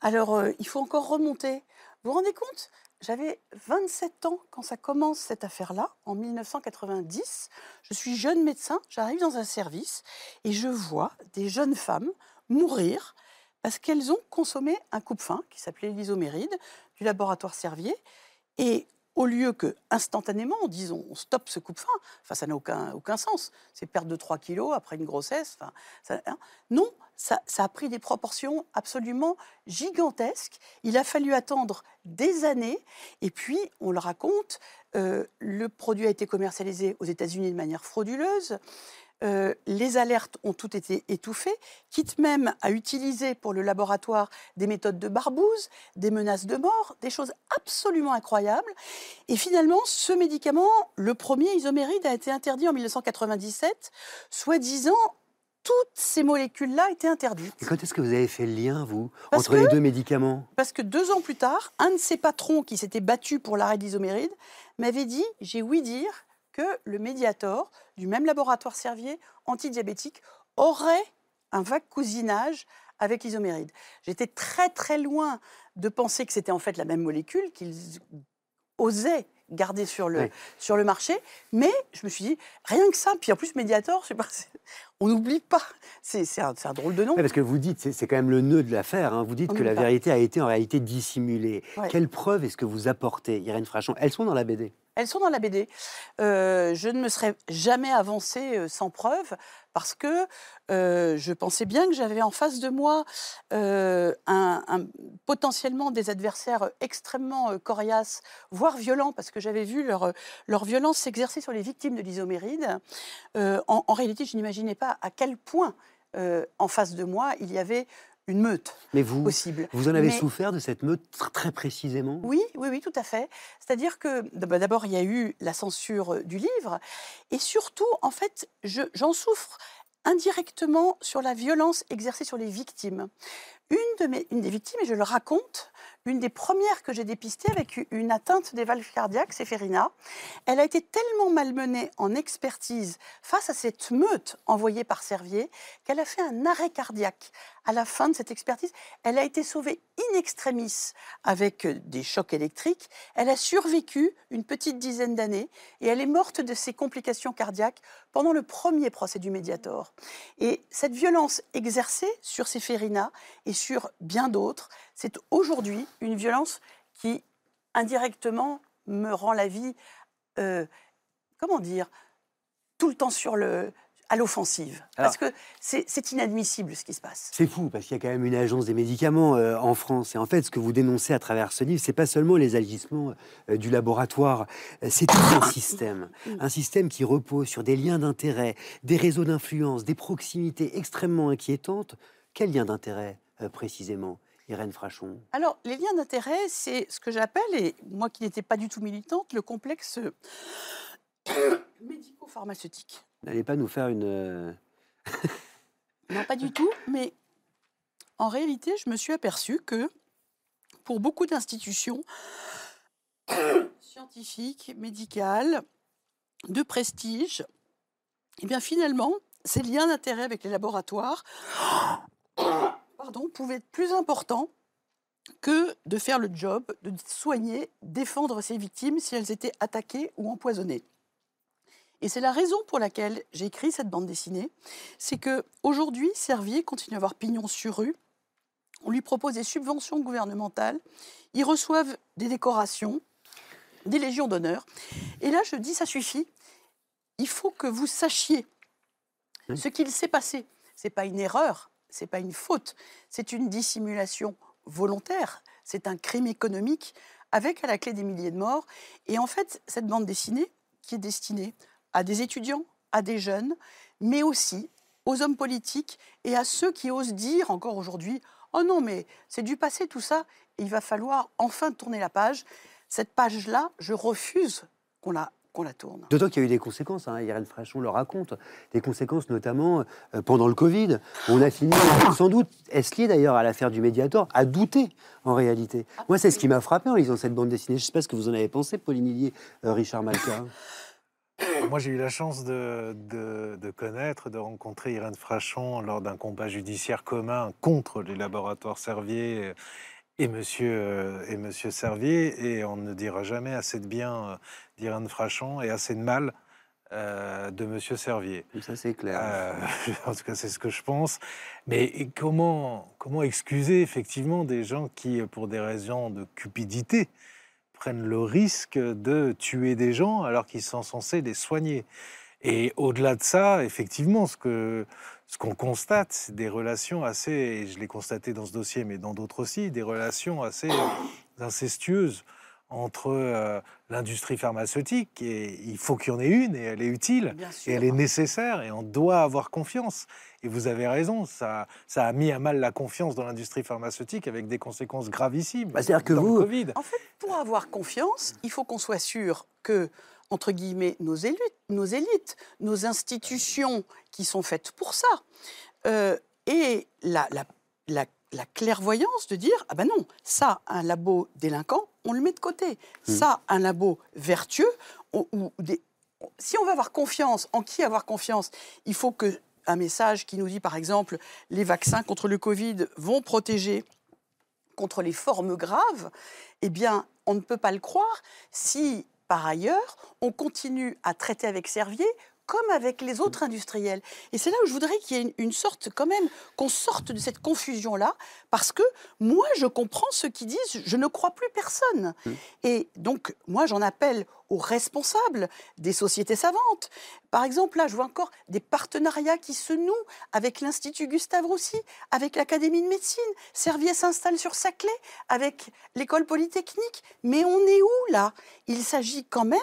Alors, euh, il faut encore remonter. Vous vous rendez compte? J'avais 27 ans quand ça commence cette affaire-là, en 1990. Je suis jeune médecin, j'arrive dans un service et je vois des jeunes femmes mourir parce qu'elles ont consommé un coupe-fin qui s'appelait l'isoméride du laboratoire Servier. Et au lieu que instantanément on on stoppe ce coupe-fin, enfin ça n'a aucun, aucun sens. C'est perdre de 3 kilos après une grossesse. Enfin, hein. non, ça, a pris des proportions absolument gigantesques. Il a fallu attendre des années. Et puis, on le raconte, euh, le produit a été commercialisé aux États-Unis de manière frauduleuse. Euh, les alertes ont toutes été étouffées, quitte même à utiliser pour le laboratoire des méthodes de barbouze, des menaces de mort, des choses absolument incroyables. Et finalement, ce médicament, le premier isoméride, a été interdit en 1997, soi-disant toutes ces molécules-là étaient interdites. Et quand est-ce que vous avez fait le lien, vous, entre les deux médicaments? Parce que deux ans plus tard, un de ses patrons qui s'était battu pour l'arrêt d'isoméride m'avait dit J'ai ouï dire que le Mediator, du même laboratoire Servier, antidiabétique, aurait un vague cousinage avec l'isoméride. J'étais très très loin de penser que c'était en fait la même molécule, qu'ils osaient garder sur le, sur le marché. Mais je me suis dit, rien que ça, puis en plus Mediator, pas, on n'oublie pas. C'est un, un, drôle de nom. parce que vous dites, c'est quand même le nœud de l'affaire, hein. vous dites que la vérité a été en réalité dissimulée. Quelles preuves est-ce que vous apportez, Irène Frachon? Elles sont dans la BD elles sont dans la BD. Euh, je ne me serais jamais avancée euh, sans preuve parce que euh, je pensais bien que j'avais en face de moi un, potentiellement des adversaires extrêmement coriaces, voire violents, parce que j'avais vu leur, violence s'exercer sur les victimes de l'isoméride. En, réalité, je n'imaginais pas à quel point en face de moi il y avait une meute Mais vous, possible. Vous en avez souffert de cette meute très précisément? Oui, oui, oui, tout à fait. C'est-à-dire que bah, d'abord, il y a eu la censure du livre, et surtout, en fait, j'en souffre indirectement sur la violence exercée sur les victimes. Une, de mes, une des victimes, et je le raconte, une des premières que j'ai dépistées avec une atteinte des valves cardiaques, c'est Ferina. Elle a été tellement malmenée en expertise face à cette meute envoyée par Servier qu'elle a fait un arrêt cardiaque. À la fin de cette expertise, elle a été sauvée in extremis avec des chocs électriques. Elle a survécu une petite dizaine d'années et elle est morte de ses complications cardiaques pendant le premier procès du Mediator. Et cette violence exercée sur Séphérina et sur bien d'autres, c'est aujourd'hui une violence qui indirectement me rend la vie, euh, comment dire, tout le temps sur le, à l'offensive. Parce que c'est inadmissible ce qui se passe. C'est fou, parce qu'il y a quand même une agence des médicaments euh, en France. Et en fait, ce que vous dénoncez à travers ce livre, c'est pas seulement les agissements euh, du laboratoire, c'est tout un système. Un système qui repose sur des liens d'intérêt, des réseaux d'influence, des proximités extrêmement inquiétantes. Quels liens d'intérêt précisément? Irène Frachon Alors, les liens d'intérêt, c'est ce que j'appelle, et moi qui n'étais pas du tout militante, le complexe médico-pharmaceutique. N'allez pas nous faire une... Euh, non, pas du tout, mais en réalité, je me suis aperçue que pour beaucoup d'institutions scientifiques, médicales, de prestige, eh bien finalement, ces liens d'intérêt avec les laboratoires pardon, pouvait être plus important que de faire le job, de soigner, défendre ses victimes si elles étaient attaquées ou empoisonnées. Et c'est la raison pour laquelle j'ai écrit cette bande dessinée, c'est que aujourd'hui, Servier continue à avoir pignon sur rue. On lui propose des subventions gouvernementales, ils reçoivent des décorations, des légions d'honneur. Et là, je dis, ça suffit. Il faut que vous sachiez ce qu'il s'est passé. C'est pas une erreur, c'est pas une faute, c'est une dissimulation volontaire, c'est un crime économique avec à la clé des milliers de morts. Et en fait, cette bande dessinée, qui est destinée à des étudiants, à des jeunes, mais aussi aux hommes politiques et à ceux qui osent dire encore aujourd'hui Oh non, mais c'est du passé tout ça, il va falloir enfin tourner la page. Cette page-là, je refuse qu'on la qu'on la tourne. D'autant qu'il y a eu des conséquences, hein, Irène Frachon le raconte, des conséquences notamment euh, pendant le Covid. On a fini, sans doute, est-ce lié d'ailleurs à l'affaire du Mediator, à douter en réalité. Moi, c'est ce qui m'a frappé en lisant cette bande dessinée. Je ne sais pas ce que vous en avez pensé, Pauline Hillier, euh, Richard Malka. Moi, j'ai eu la chance de, de, de, connaître, de rencontrer Irène Frachon lors d'un combat judiciaire commun contre les laboratoires Servier et Monsieur, euh, et Monsieur Servier, et on ne dira jamais assez de bien euh, d'Irène Frachon et assez de mal euh, de Monsieur Servier. Ça, c'est clair. en tout cas, c'est ce que je pense. Mais comment, comment excuser effectivement des gens qui, pour des raisons de cupidité, prennent le risque de tuer des gens alors qu'ils sont censés les soigner? Et au-delà de ça, effectivement, ce que ce qu'on constate, c'est des relations assez, et je l'ai constaté dans ce dossier, mais dans d'autres aussi, des relations assez incestueuses entre euh, l'industrie pharmaceutique, et il faut qu'il y en ait une, et elle est utile, et elle est nécessaire, et on doit avoir confiance. Et vous avez raison, ça, ça a mis à mal la confiance dans l'industrie pharmaceutique avec des conséquences gravissimes. Bah, C'est-à-dire que vous... Covid. En fait, pour avoir confiance, il faut qu'on soit sûr que entre guillemets, nos élites, nos, élites, nos institutions qui sont faites pour ça. Euh, et la, la, la, clairvoyance de dire, ah ben non, ça, un labo délinquant, on le met de côté. Mmh. Ça, un labo vertueux, ou des, si on veut avoir confiance, en qui avoir confiance Il faut que un message qui nous dit, par exemple, les vaccins contre le Covid vont protéger contre les formes graves, eh bien, on ne peut pas le croire si par ailleurs, on continue à traiter avec Servier comme avec les autres industriels. Et c'est là où je voudrais qu'il y ait une, sorte, quand même, qu'on sorte de cette confusion-là, parce que moi, je comprends ceux qui disent je ne crois plus personne. Mmh. Et donc, moi, j'en appelle aux responsables des sociétés savantes. Par exemple, là, je vois encore des partenariats qui se nouent avec l'Institut Gustave Roussy, avec l'Académie de médecine. Servier s'installe sur Saclay avec l'école polytechnique. Mais on est où là? Il s'agit quand même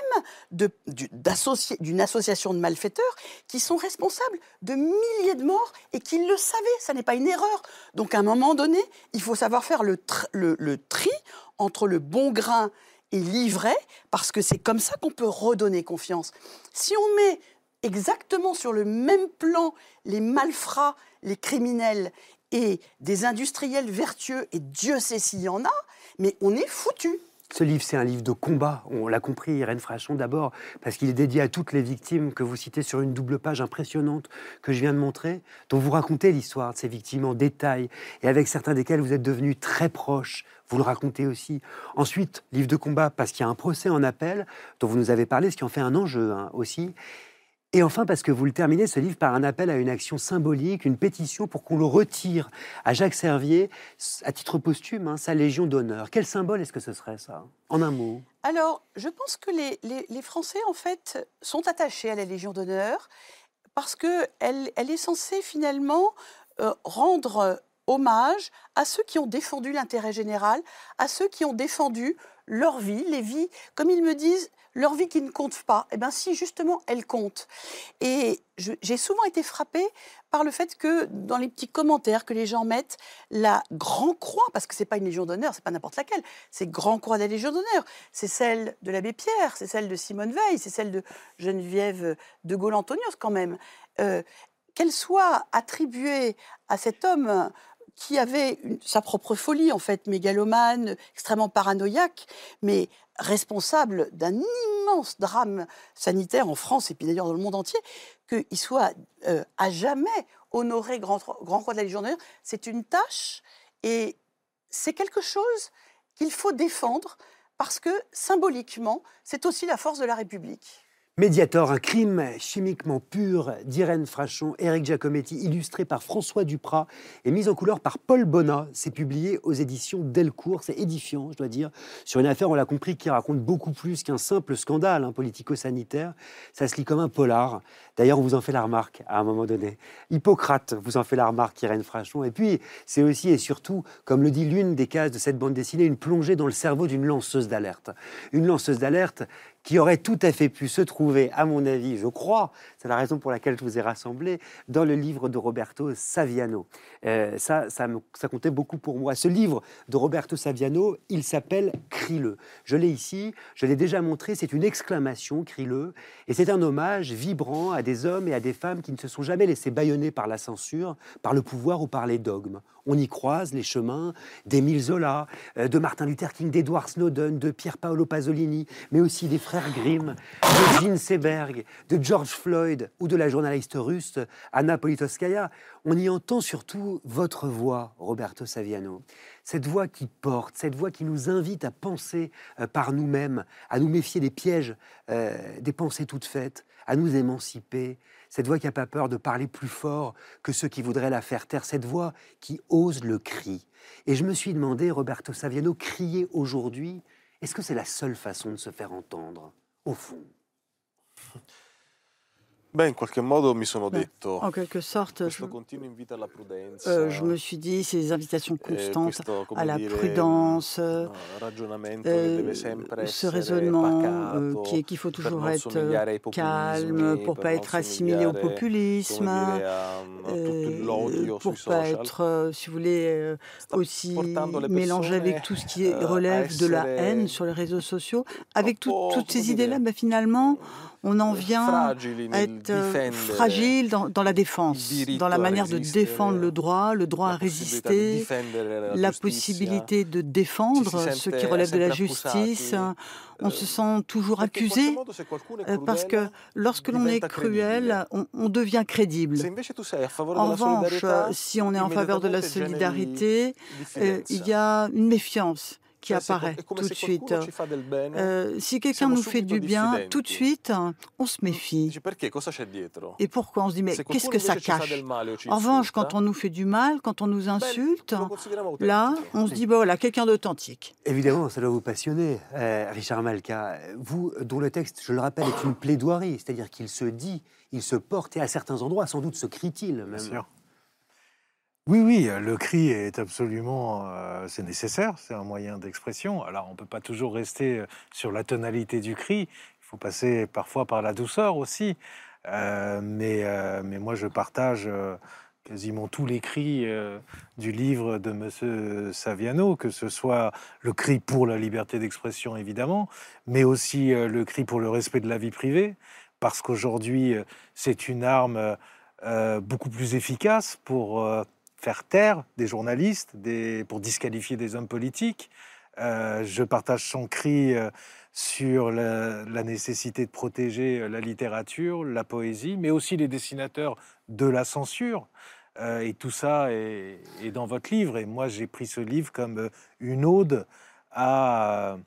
d'une association de malfaiteurs qui sont responsables de milliers de morts et qui le savaient. Ça n'est pas une erreur. Donc à un moment donné, il faut savoir faire le, le tri entre le bon grain et livrer, parce que c'est comme ça qu'on peut redonner confiance. Si on met exactement sur le même plan les malfrats, les criminels et des industriels vertueux, et Dieu sait s'il y en a, mais on est foutu. Ce livre, c'est un livre de combat. On l'a compris, Irène Frachon d'abord, parce qu'il est dédié à toutes les victimes que vous citez sur une double page impressionnante que je viens de montrer, dont vous racontez l'histoire de ces victimes en détail, et avec certains desquels vous êtes devenus très proches. Vous le racontez aussi. Ensuite, livre de combat, parce qu'il y a un procès en appel, dont vous nous avez parlé, ce qui en fait un enjeu hein, aussi. Et enfin, parce que vous le terminez, ce livre, par un appel à une action symbolique, une pétition pour qu'on le retire à Jacques Servier, à titre posthume, hein, sa Légion d'honneur. Quel symbole est-ce que ce serait, ça? En un mot. Alors, je pense que les, Français, en fait, sont attachés à la Légion d'honneur parce qu'elle elle est censée, finalement, euh, rendre hommage à ceux qui ont défendu l'intérêt général, à ceux qui ont défendu leur vie, les vies, comme ils me disent, leur vie qui ne compte pas. Eh bien, si, justement, elle compte. Et j'ai souvent été frappée par le fait que dans les petits commentaires que les gens mettent, la Grand Croix, parce que c'est pas une Légion d'honneur, c'est pas n'importe laquelle, c'est Grand Croix de la Légion d'honneur, c'est celle de l'abbé Pierre, c'est celle de Simone Veil, c'est celle de Geneviève de Gaulle-Antonios quand même. Euh, qu'elle soit attribuée à cet homme qui avait sa propre folie, en fait, mégalomane, extrêmement paranoïaque, mais responsable d'un immense drame sanitaire en France et puis d'ailleurs dans le monde entier, qu'il soit euh, à jamais honoré grand, grand croix de la Légion d'honneur, c'est une tâche et c'est quelque chose qu'il faut défendre parce que symboliquement, c'est aussi la force de la République. Médiator, un crime chimiquement pur d'Irène Frachon, Éric Giacometti, illustré par François Duprat et mis en couleur par Paul Bonnat. C'est publié aux éditions Delcourt. C'est édifiant, je dois dire, sur une affaire, on l'a compris, qui raconte beaucoup plus qu'un simple scandale hein, politico-sanitaire. Ça se lit comme un polar. D'ailleurs, on vous en fait la remarque à un moment donné. Hippocrate vous en fait la remarque, Irène Frachon. Et puis, c'est aussi et surtout, comme le dit l'une des cases de cette bande dessinée, une plongée dans le cerveau d'une lanceuse d'alerte. Une lanceuse d'alerte qui aurait tout à fait pu se trouver, à mon avis, je crois, c'est la raison pour laquelle je vous ai rassemblé, dans le livre de Roberto Saviano. Euh, ça, ça, comptait beaucoup pour moi. Ce livre de Roberto Saviano, il s'appelle Crie-le. Je l'ai ici, je l'ai déjà montré, c'est une exclamation, Crie-le, et c'est un hommage vibrant à des hommes et à des femmes qui ne se sont jamais laissés bâillonner par la censure, par le pouvoir ou par les dogmes. On y croise les chemins d'Émile Zola, euh, de Martin Luther King, d'Edward Snowden, de Pier Paolo Pasolini, mais aussi des frères Grimm, de Gene Seberg, de George Floyd ou de la journaliste russe Anna Politkovskaya. On y entend surtout votre voix, Roberto Saviano. Cette voix qui porte, cette voix qui nous invite à penser euh, par nous-mêmes, à nous méfier des pièges euh, des pensées toutes faites, à nous émanciper, cette voix qui n'a pas peur de parler plus fort que ceux qui voudraient la faire taire, cette voix qui ose le cri. Et je me suis demandé, Roberto Saviano, crier aujourd'hui, est-ce que c'est la seule façon de se faire entendre, au fond? In qualche modo mi sono detto. En quelque sorte, je, euh, je, me suis dit ces invitations eh, constantes à la prudence, euh, ce raisonnement euh, qu'il faut toujours être calme pour pas être assimilé au populisme, pour pas être, si vous voulez, aussi mélangé avec tout ce qui relève de la haine sur les réseaux sociaux. Avec toutes ces idées-là, ben, finalement, on en vient à être euh, fragile dans, la défense, dans la manière de défendre le droit, le droit à résister, la possibilité de défendre ce qui relève de la justice. On se sent toujours accusé euh, parce que lorsque l'on est cruel, on, devient crédible. En revanche, si on est en faveur de la solidarité, euh, il y a une méfiance qui apparaît tout de suite. Euh, si quelqu'un nous fait du bien, tout de suite, on se méfie. Et pourquoi? On se dit, mais qu'est-ce que ça cache? En revanche, quand on nous fait du mal, quand on nous insulte, là, on se dit, bah voilà, quelqu'un d'authentique. Évidemment, ça doit vous passionner, euh, Richard Malka. Vous, dont le texte, je le rappelle, est une plaidoirie, c'est-à-dire qu'il se dit, il se porte, et à certains endroits, sans doute, se crie-t-il même. Oui, oui, euh, le cri est absolument, euh, c'est nécessaire, c'est un moyen d'expression. Alors, on ne peut pas toujours rester euh, sur la tonalité du cri, il faut passer parfois par la douceur aussi. mais, mais moi, je partage quasiment tous les cris du livre de M. Saviano, que ce soit le cri pour la liberté d'expression, évidemment, mais aussi le cri pour le respect de la vie privée, parce qu'aujourd'hui, c'est une arme beaucoup plus efficace pour faire taire des journalistes, pour disqualifier des hommes politiques. Euh, je partage son cri euh, sur la, nécessité de protéger euh, la littérature, la poésie, mais aussi les dessinateurs de la censure. et tout ça est, dans votre livre. Et moi, j'ai pris ce livre comme une ode à,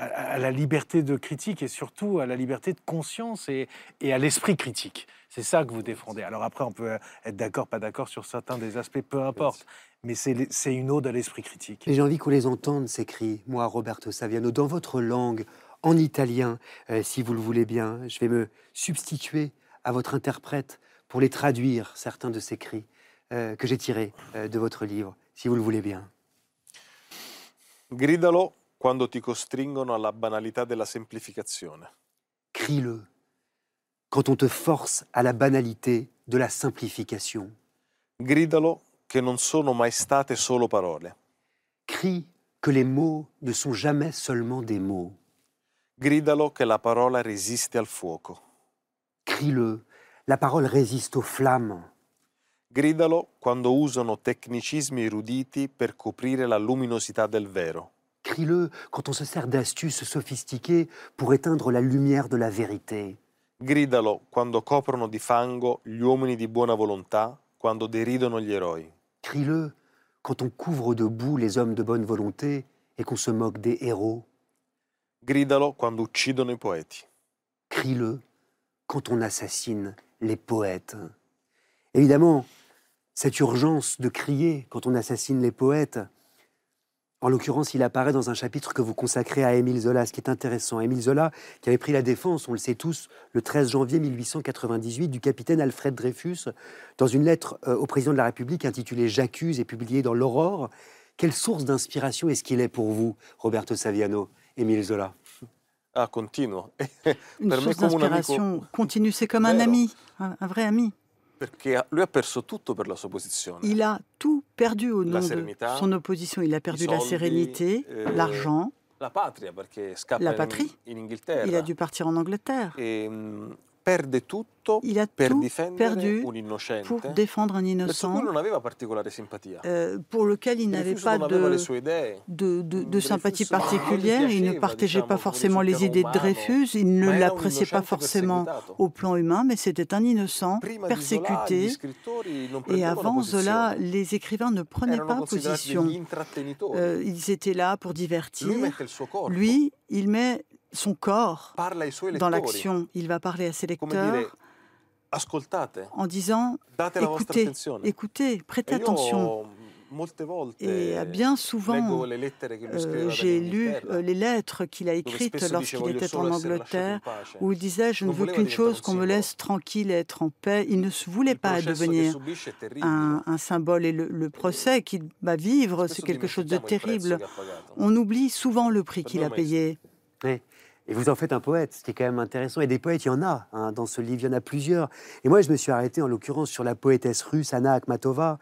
la liberté de critique et surtout à la liberté de conscience et à l'esprit critique. C'est ça que vous défendez. Alors après, on peut être d'accord, pas d'accord sur certains des aspects, peu importe. Mais c'est une ode à l'esprit critique. j'ai envie qu'on les entende, ces cris. Moi, Roberto Saviano, dans votre langue, en italien, euh, si vous le voulez bien. Je vais me substituer à votre interprète pour les traduire, certains de ces cris euh, que j'ai tirés euh, de votre livre, si vous le voulez bien. Gridalo quando ti costringono alla banalità della semplificazione. Crie-le quand on te force à la banalité de la simplification. Gridalo che non sono mai state solo parole. Crie que les mots ne sont jamais seulement des mots. Gridalo che la parola resiste al fuoco. Crie-le, la parole résiste aux flammes. Gridalo quando usano tecnicismi eruditi per coprire la luminosità del vero. Crie-le quand on se sert d'astuces sophistiquées pour éteindre la lumière de la vérité. Gridalo quando coprono di fango gli uomini di buona volontà, quando deridono gli eroi. Crie-le quand on couvre de boue les hommes de bonne volonté et qu'on se moque des héros. Gridalo quando uccidono i poeti. Crie-le quand on assassine les poètes. Évidemment, cette urgence de crier quand on assassine les poètes, en l'occurrence, il apparaît dans un chapitre que vous consacrez à Émile Zola, ce qui est intéressant. Émile Zola, qui avait pris la défense, on le sait tous, le 13 janvier 1898, du capitaine Alfred Dreyfus, dans une lettre euh, au président de la République intitulée J'accuse et publiée dans l'Aurore. Quelle source d'inspiration est-ce qu'il est pour vous, Roberto Saviano, Émile Zola? Ah, continue. Une source d'inspiration continue, c'est comme un ami, un vrai ami. Il a tout perdu au nom de son opposition. Il a perdu la sérénité, eh, l'argent, la, patrie. Il a dû partir en Angleterre. Mm, il a tout perdu pour défendre un innocent. Euh, pour lequel il n'avait pas de, de, de, de sympathie particulière, il ne partageait pas forcément les idées de Dreyfus, il ne l'appréciait pas forcément au plan humain, mais c'était un innocent persécuté. Et avant Zola, les écrivains ne prenaient pas position. Euh, ils étaient là pour divertir. Lui, il met son corps dans l'action. Il va parler à ses lecteurs en disant écoutez, écoutez, prêtez attention. Et bien souvent, euh, j'ai lu euh, les lettres qu'il a écrites lorsqu'il était en Angleterre, où il disait Je ne veux qu'une chose, qu'on me laisse tranquille et être en paix. Il ne voulait pas devenir un, symbole. Et le, procès qu'il va vivre, c'est quelque chose de terrible. On oublie souvent le prix qu'il a payé. Et vous en faites un poète, ce qui est quand même intéressant. Et des poètes, il y en a hein, dans ce livre, il y en a plusieurs. Et moi, je me suis arrêté en l'occurrence sur la poétesse russe Anna Akhmatova.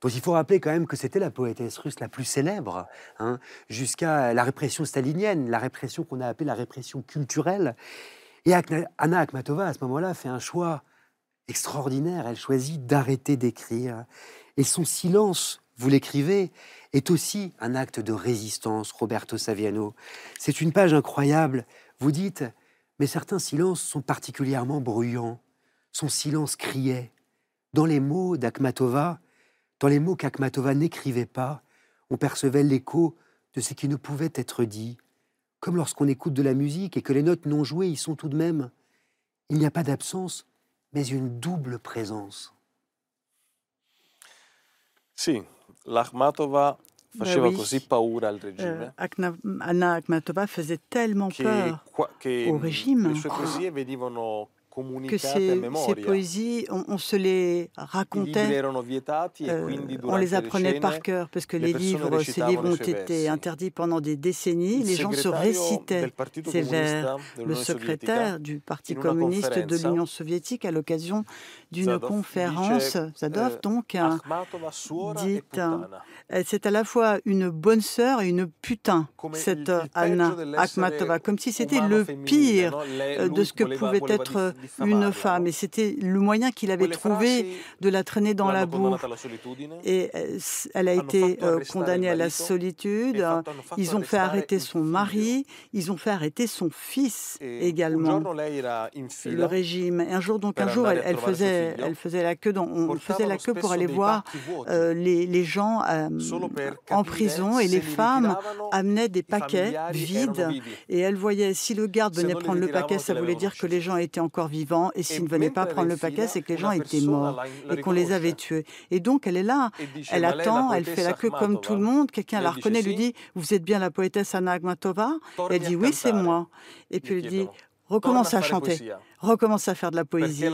dont il faut rappeler quand même que c'était la poétesse russe la plus célèbre, hein, jusqu'à la répression stalinienne, la répression qu'on a appelée la répression culturelle. Et Anna Akhmatova, à ce moment-là, fait un choix extraordinaire. Elle choisit d'arrêter d'écrire. Et son silence, vous l'écrivez, est aussi un acte de résistance, Roberto Saviano. C'est une page incroyable vous dites, mais certains silences sont particulièrement bruyants. Son silence criait. Dans les mots d'Akhmatova, dans les mots qu'Akhmatova n'écrivait pas, on percevait l'écho de ce qui ne pouvait être dit, comme lorsqu'on écoute de la musique et que les notes non jouées y sont tout de même. Il n'y a pas d'absence, mais une double présence. Si, l'Akhmatova Faceva bah così paura al regime. Euh, Anna Akhmatova faisait tellement peur au régime. Le sue poesie venivano que ces, ces poésies, on, on, se les racontait, e euh, on les apprenait par cœur, parce que les livres, ces livres ont été interdits pendant des décennies. Les gens se récitaient ces vers. Le secrétaire du Parti communiste de l'Union soviétique, à l'occasion d'une conférence, Zadov, donc, dit euh, c'est à la fois une bonne sœur et une putain, cette Anna Akhmatova, comme si c'était le pire euh, de ce que pouvait être une femme. Et c'était le moyen qu'il avait trouvé de la traîner dans la boue. Et euh, elle a été euh, condamnée à la solitude. Ils ont fait arrêter son mari. Ils ont fait arrêter son fils également. Le régime. Et un jour, donc un jour, elle, faisait, elle faisait la queue. Dans, on faisait la queue pour aller voir euh, les, les, gens en prison et les femmes amenaient des paquets vides et elle voyait si le garde venait prendre le paquet, ça voulait dire que les gens étaient encore vivants. Et s'ils ne venaient pas prendre le paquet, c'est que les gens étaient morts et qu'on les avait tués. Et donc, elle est là. Elle attend, elle fait la queue comme tout le monde. Quelqu'un la reconnaît, lui dit Vous êtes bien la poétesse Anna Akhmatova Elle dit Oui, c'est moi. Et puis elle dit recommence à chanter, recommence à faire de la poésie,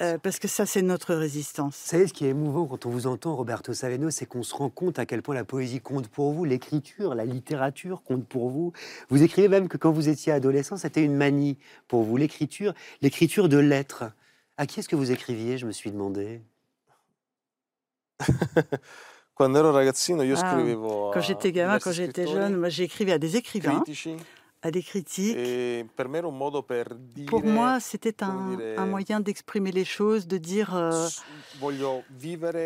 euh, parce que ça, c'est notre résistance. Vous savez, ce qui est émouvant quand on vous entend, Roberto Saveno, c'est qu'on se rend compte à quel point la poésie compte pour vous, l'écriture, la littérature compte pour vous. Vous écrivez même que quand vous étiez adolescent, c'était une manie pour vous, l'écriture, l'écriture de lettres. À qui est-ce que vous écriviez, je me suis demandé? Quand ah, Quand j'étais gamin, quand j'étais jeune, moi j'écrivais à des écrivains à des critiques. Pour moi, c'était un, un, moyen d'exprimer les choses, de dire euh,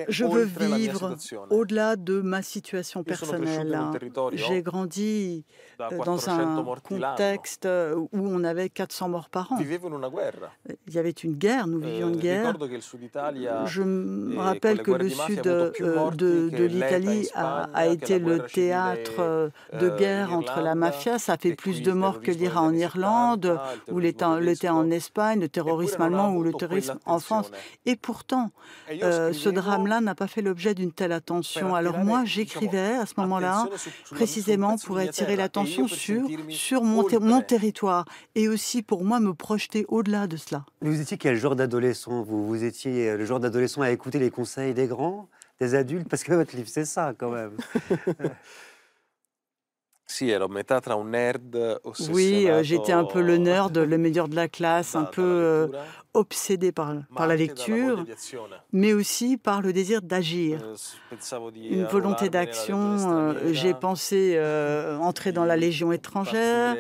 je veux vivre au-delà de ma situation personnelle. Hein. J'ai grandi euh, dans un contexte euh, où on avait 400 morts par an. Il y avait une guerre, nous vivions une guerre. Je me rappelle que le sud de, de l'Italie a, a, été le théâtre de guerre entre la mafia. Ça fait plus de morts que l'IRA en Irlande, ou l'était en Espagne, le terrorisme allemand ou le terrorisme en France. Et pourtant, euh, ce drame-là n'a pas fait l'objet d'une telle attention. Alors moi, j'écrivais à ce moment-là précisément pour attirer l'attention sur, sur mon, mon territoire et aussi pour moi me projeter au-delà de cela. Vous étiez quel genre d'adolescent vous, vous étiez euh, le genre d'adolescent à écouter les conseils des grands, des adultes? Parce que votre livre, c'est ça quand même. Oui, euh, j'étais un peu le nerd, le meilleur de la classe, un peu euh, obsédé par, par la lecture, mais aussi par le désir d'agir, eh, une volonté d'action. J'ai pensé euh, entrer dans la Légion étrangère.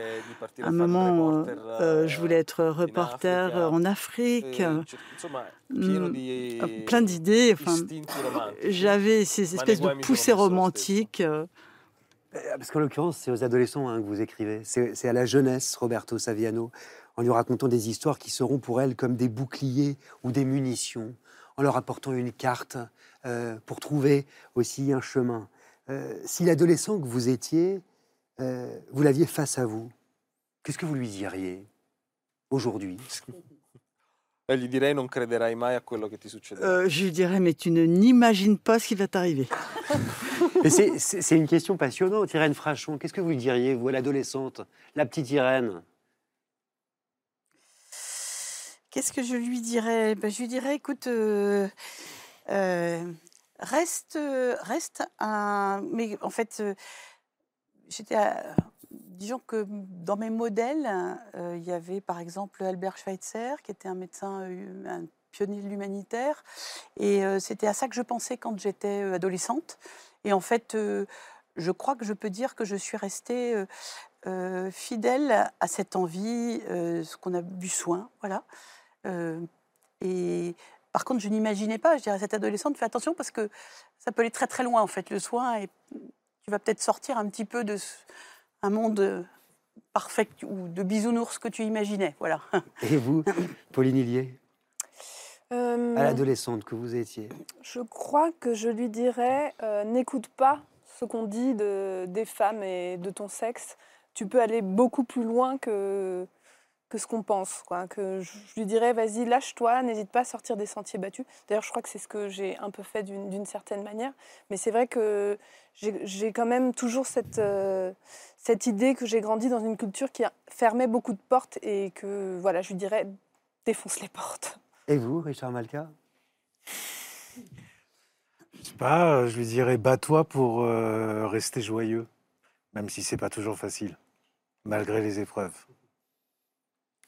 À un moment, je voulais être reporter en Afrique. Mm, plein d'idées. Enfin, J'avais ces espèces de poussées romantiques. Euh, parce qu'en l'occurrence, c'est aux adolescents hein, que vous écrivez. C'est à la jeunesse, Roberto Saviano, en lui racontant des histoires qui seront pour elle comme des boucliers ou des munitions, en leur apportant une carte euh, pour trouver aussi un chemin. Euh, si l'adolescent que vous étiez, vous l'aviez face à vous, qu'est-ce que vous lui diriez aujourd'hui? Je lui dirais, non crederai mai a quello che ti succederà. je lui dirais, mais tu n'imagines pas ce qui va t'arriver. c'est une question passionnante, Irène Frachon. Qu'est-ce que vous diriez, vous, à l'adolescente, la petite Irène? Qu'est-ce que je lui dirais? Ben, Je lui dirais, écoute, euh, euh, reste, reste un. Mais en fait, euh, j'étais disons que dans mes modèles, euh, il y avait par exemple Albert Schweitzer, qui était un médecin, euh, un pionnier de l'humanitaire. Et euh, c'était à ça que je pensais quand j'étais adolescente. Et en fait, je crois que je peux dire que je suis restée fidèle à cette envie, ce qu'on a du soin. Voilà. et par contre, je n'imaginais pas, je dirais à cette adolescente, fais attention parce que ça peut aller très très loin en fait, le soin. Et tu vas peut-être sortir un petit peu de un monde euh, parfait ou de bisounours que tu imaginais. Voilà. Et vous, Pauline Hillier? Euh, À l'adolescente que vous étiez Je crois que je lui dirais euh, n'écoute pas ce qu'on dit de, des femmes et de ton sexe. Tu peux aller beaucoup plus loin que, que ce qu'on pense. Quoi. Que je, lui dirais, vas-y, lâche-toi, n'hésite pas à sortir des sentiers battus. D'ailleurs, je crois que c'est ce que j'ai un peu fait d'une certaine manière. Mais c'est vrai que j'ai quand même toujours cette, cette idée que j'ai grandi dans une culture qui fermait beaucoup de portes et que, voilà, je lui dirais, défonce les portes. Et vous, Richard Malka? Je sais pas, je lui dirais, bats-toi pour euh, rester joyeux, même si c'est pas toujours facile, malgré les épreuves.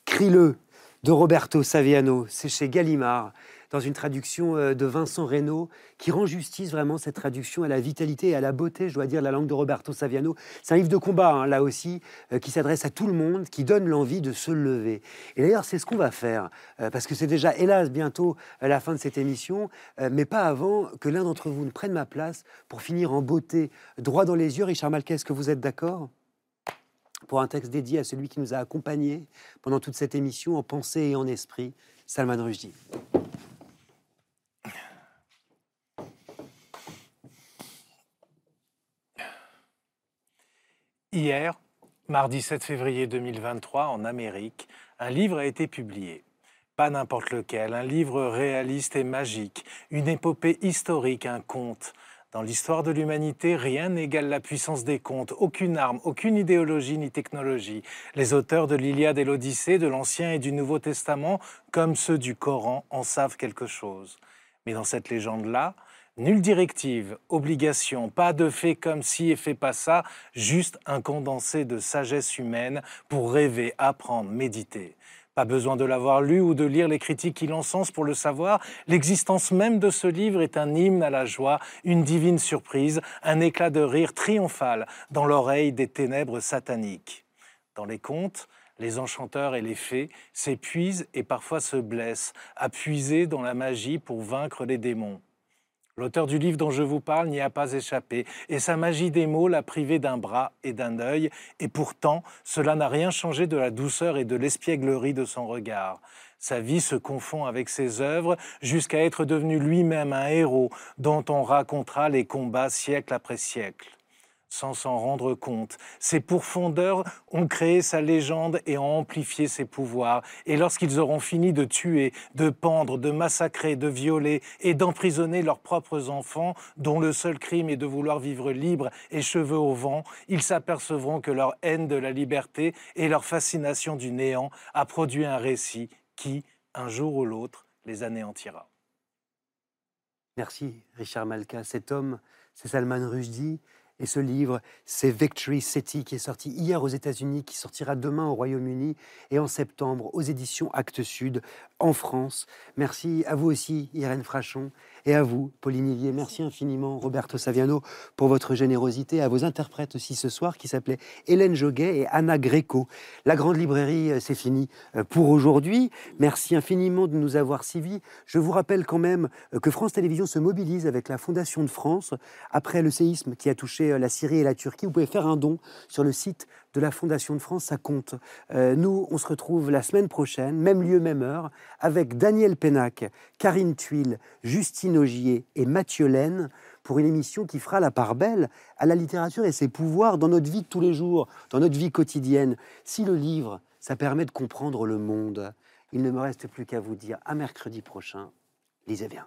Crie-le de Roberto Saviano, c'est chez Gallimard dans une traduction euh, de Vincent Reynaud, qui rend justice vraiment cette traduction à la vitalité et à la beauté, je dois dire, de la langue de Roberto Saviano. C'est un livre de combat, hein, là aussi, euh, qui s'adresse à tout le monde, qui donne l'envie de se lever. Et d'ailleurs, c'est ce qu'on va faire, euh, parce que c'est déjà, hélas, bientôt la fin de cette émission, mais pas avant que l'un d'entre vous ne prenne ma place pour finir en beauté, droit dans les yeux. Richard Malquet, est-ce que vous êtes d'accord? Pour un texte dédié à celui qui nous a accompagnés pendant toute cette émission en pensée et en esprit, Salman Rushdie. Hier, mardi 7 février 2023, en Amérique, un livre a été publié. Pas n'importe lequel, un livre réaliste et magique, une épopée historique, un conte. Dans l'histoire de l'humanité, rien n'égale la puissance des contes, aucune arme, aucune idéologie ni technologie. Les auteurs de l'Iliade et l'Odyssée, de l'Ancien et du Nouveau Testament, comme ceux du Coran, en savent quelque chose. Mais dans cette légende-là, Nulle directive, obligation, pas de fait comme si et fait pas ça, juste un condensé de sagesse humaine pour rêver, apprendre, méditer. Pas besoin de l'avoir lu ou de lire les critiques qui l'encensent pour le savoir. L'existence même de ce livre est un hymne à la joie, une divine surprise, un éclat de rire triomphal dans l'oreille des ténèbres sataniques. Dans les contes, les enchanteurs et les fées s'épuisent et parfois se blessent, à dans la magie pour vaincre les démons. L'auteur du livre dont je vous parle n'y a pas échappé, et sa magie des mots l'a privé d'un bras et d'un œil, et pourtant cela n'a rien changé de la douceur et de l'espièglerie de son regard. Sa vie se confond avec ses œuvres jusqu'à être devenu lui-même un héros dont on racontera les combats siècle après siècle sans s'en rendre compte. Ses pourfondeurs ont créé sa légende et ont amplifié ses pouvoirs. Et lorsqu'ils auront fini de tuer, de pendre, de massacrer, de violer et d'emprisonner leurs propres enfants, dont le seul crime est de vouloir vivre libre et cheveux au vent, ils s'apercevront que leur haine de la liberté et leur fascination du néant a produit un récit qui, un jour ou l'autre, les anéantira. Merci, Richard Malka. Cet homme, c'est Salman Rushdie. Et ce livre, c'est Victory City, qui est sorti hier aux États-Unis, qui sortira demain au Royaume-Uni et en septembre aux éditions Actes Sud en France. Merci à vous aussi, Irène Frachon, et à vous, Pauline Hillier. Merci infiniment, Roberto Saviano, pour votre générosité. À vos interprètes aussi ce soir, qui s'appelaient Hélène Joguet et Anna Greco. La grande librairie, euh, c'est fini euh, pour aujourd'hui. Merci infiniment de nous avoir suivis. Je vous rappelle quand même euh, que France Télévisions se mobilise avec la Fondation de France après le séisme qui a touché la Syrie et la Turquie, vous pouvez faire un don sur le site de la Fondation de France, ça compte. Euh, nous, on se retrouve la semaine prochaine, même lieu, même heure, avec Daniel Pénac, Karine Tuile, Justine Augier et Mathieu Laine pour une émission qui fera la part belle à la littérature et ses pouvoirs dans notre vie de tous les jours, dans notre vie quotidienne. Si le livre, ça permet de comprendre le monde, il ne me reste plus qu'à vous dire à mercredi prochain, lisez bien.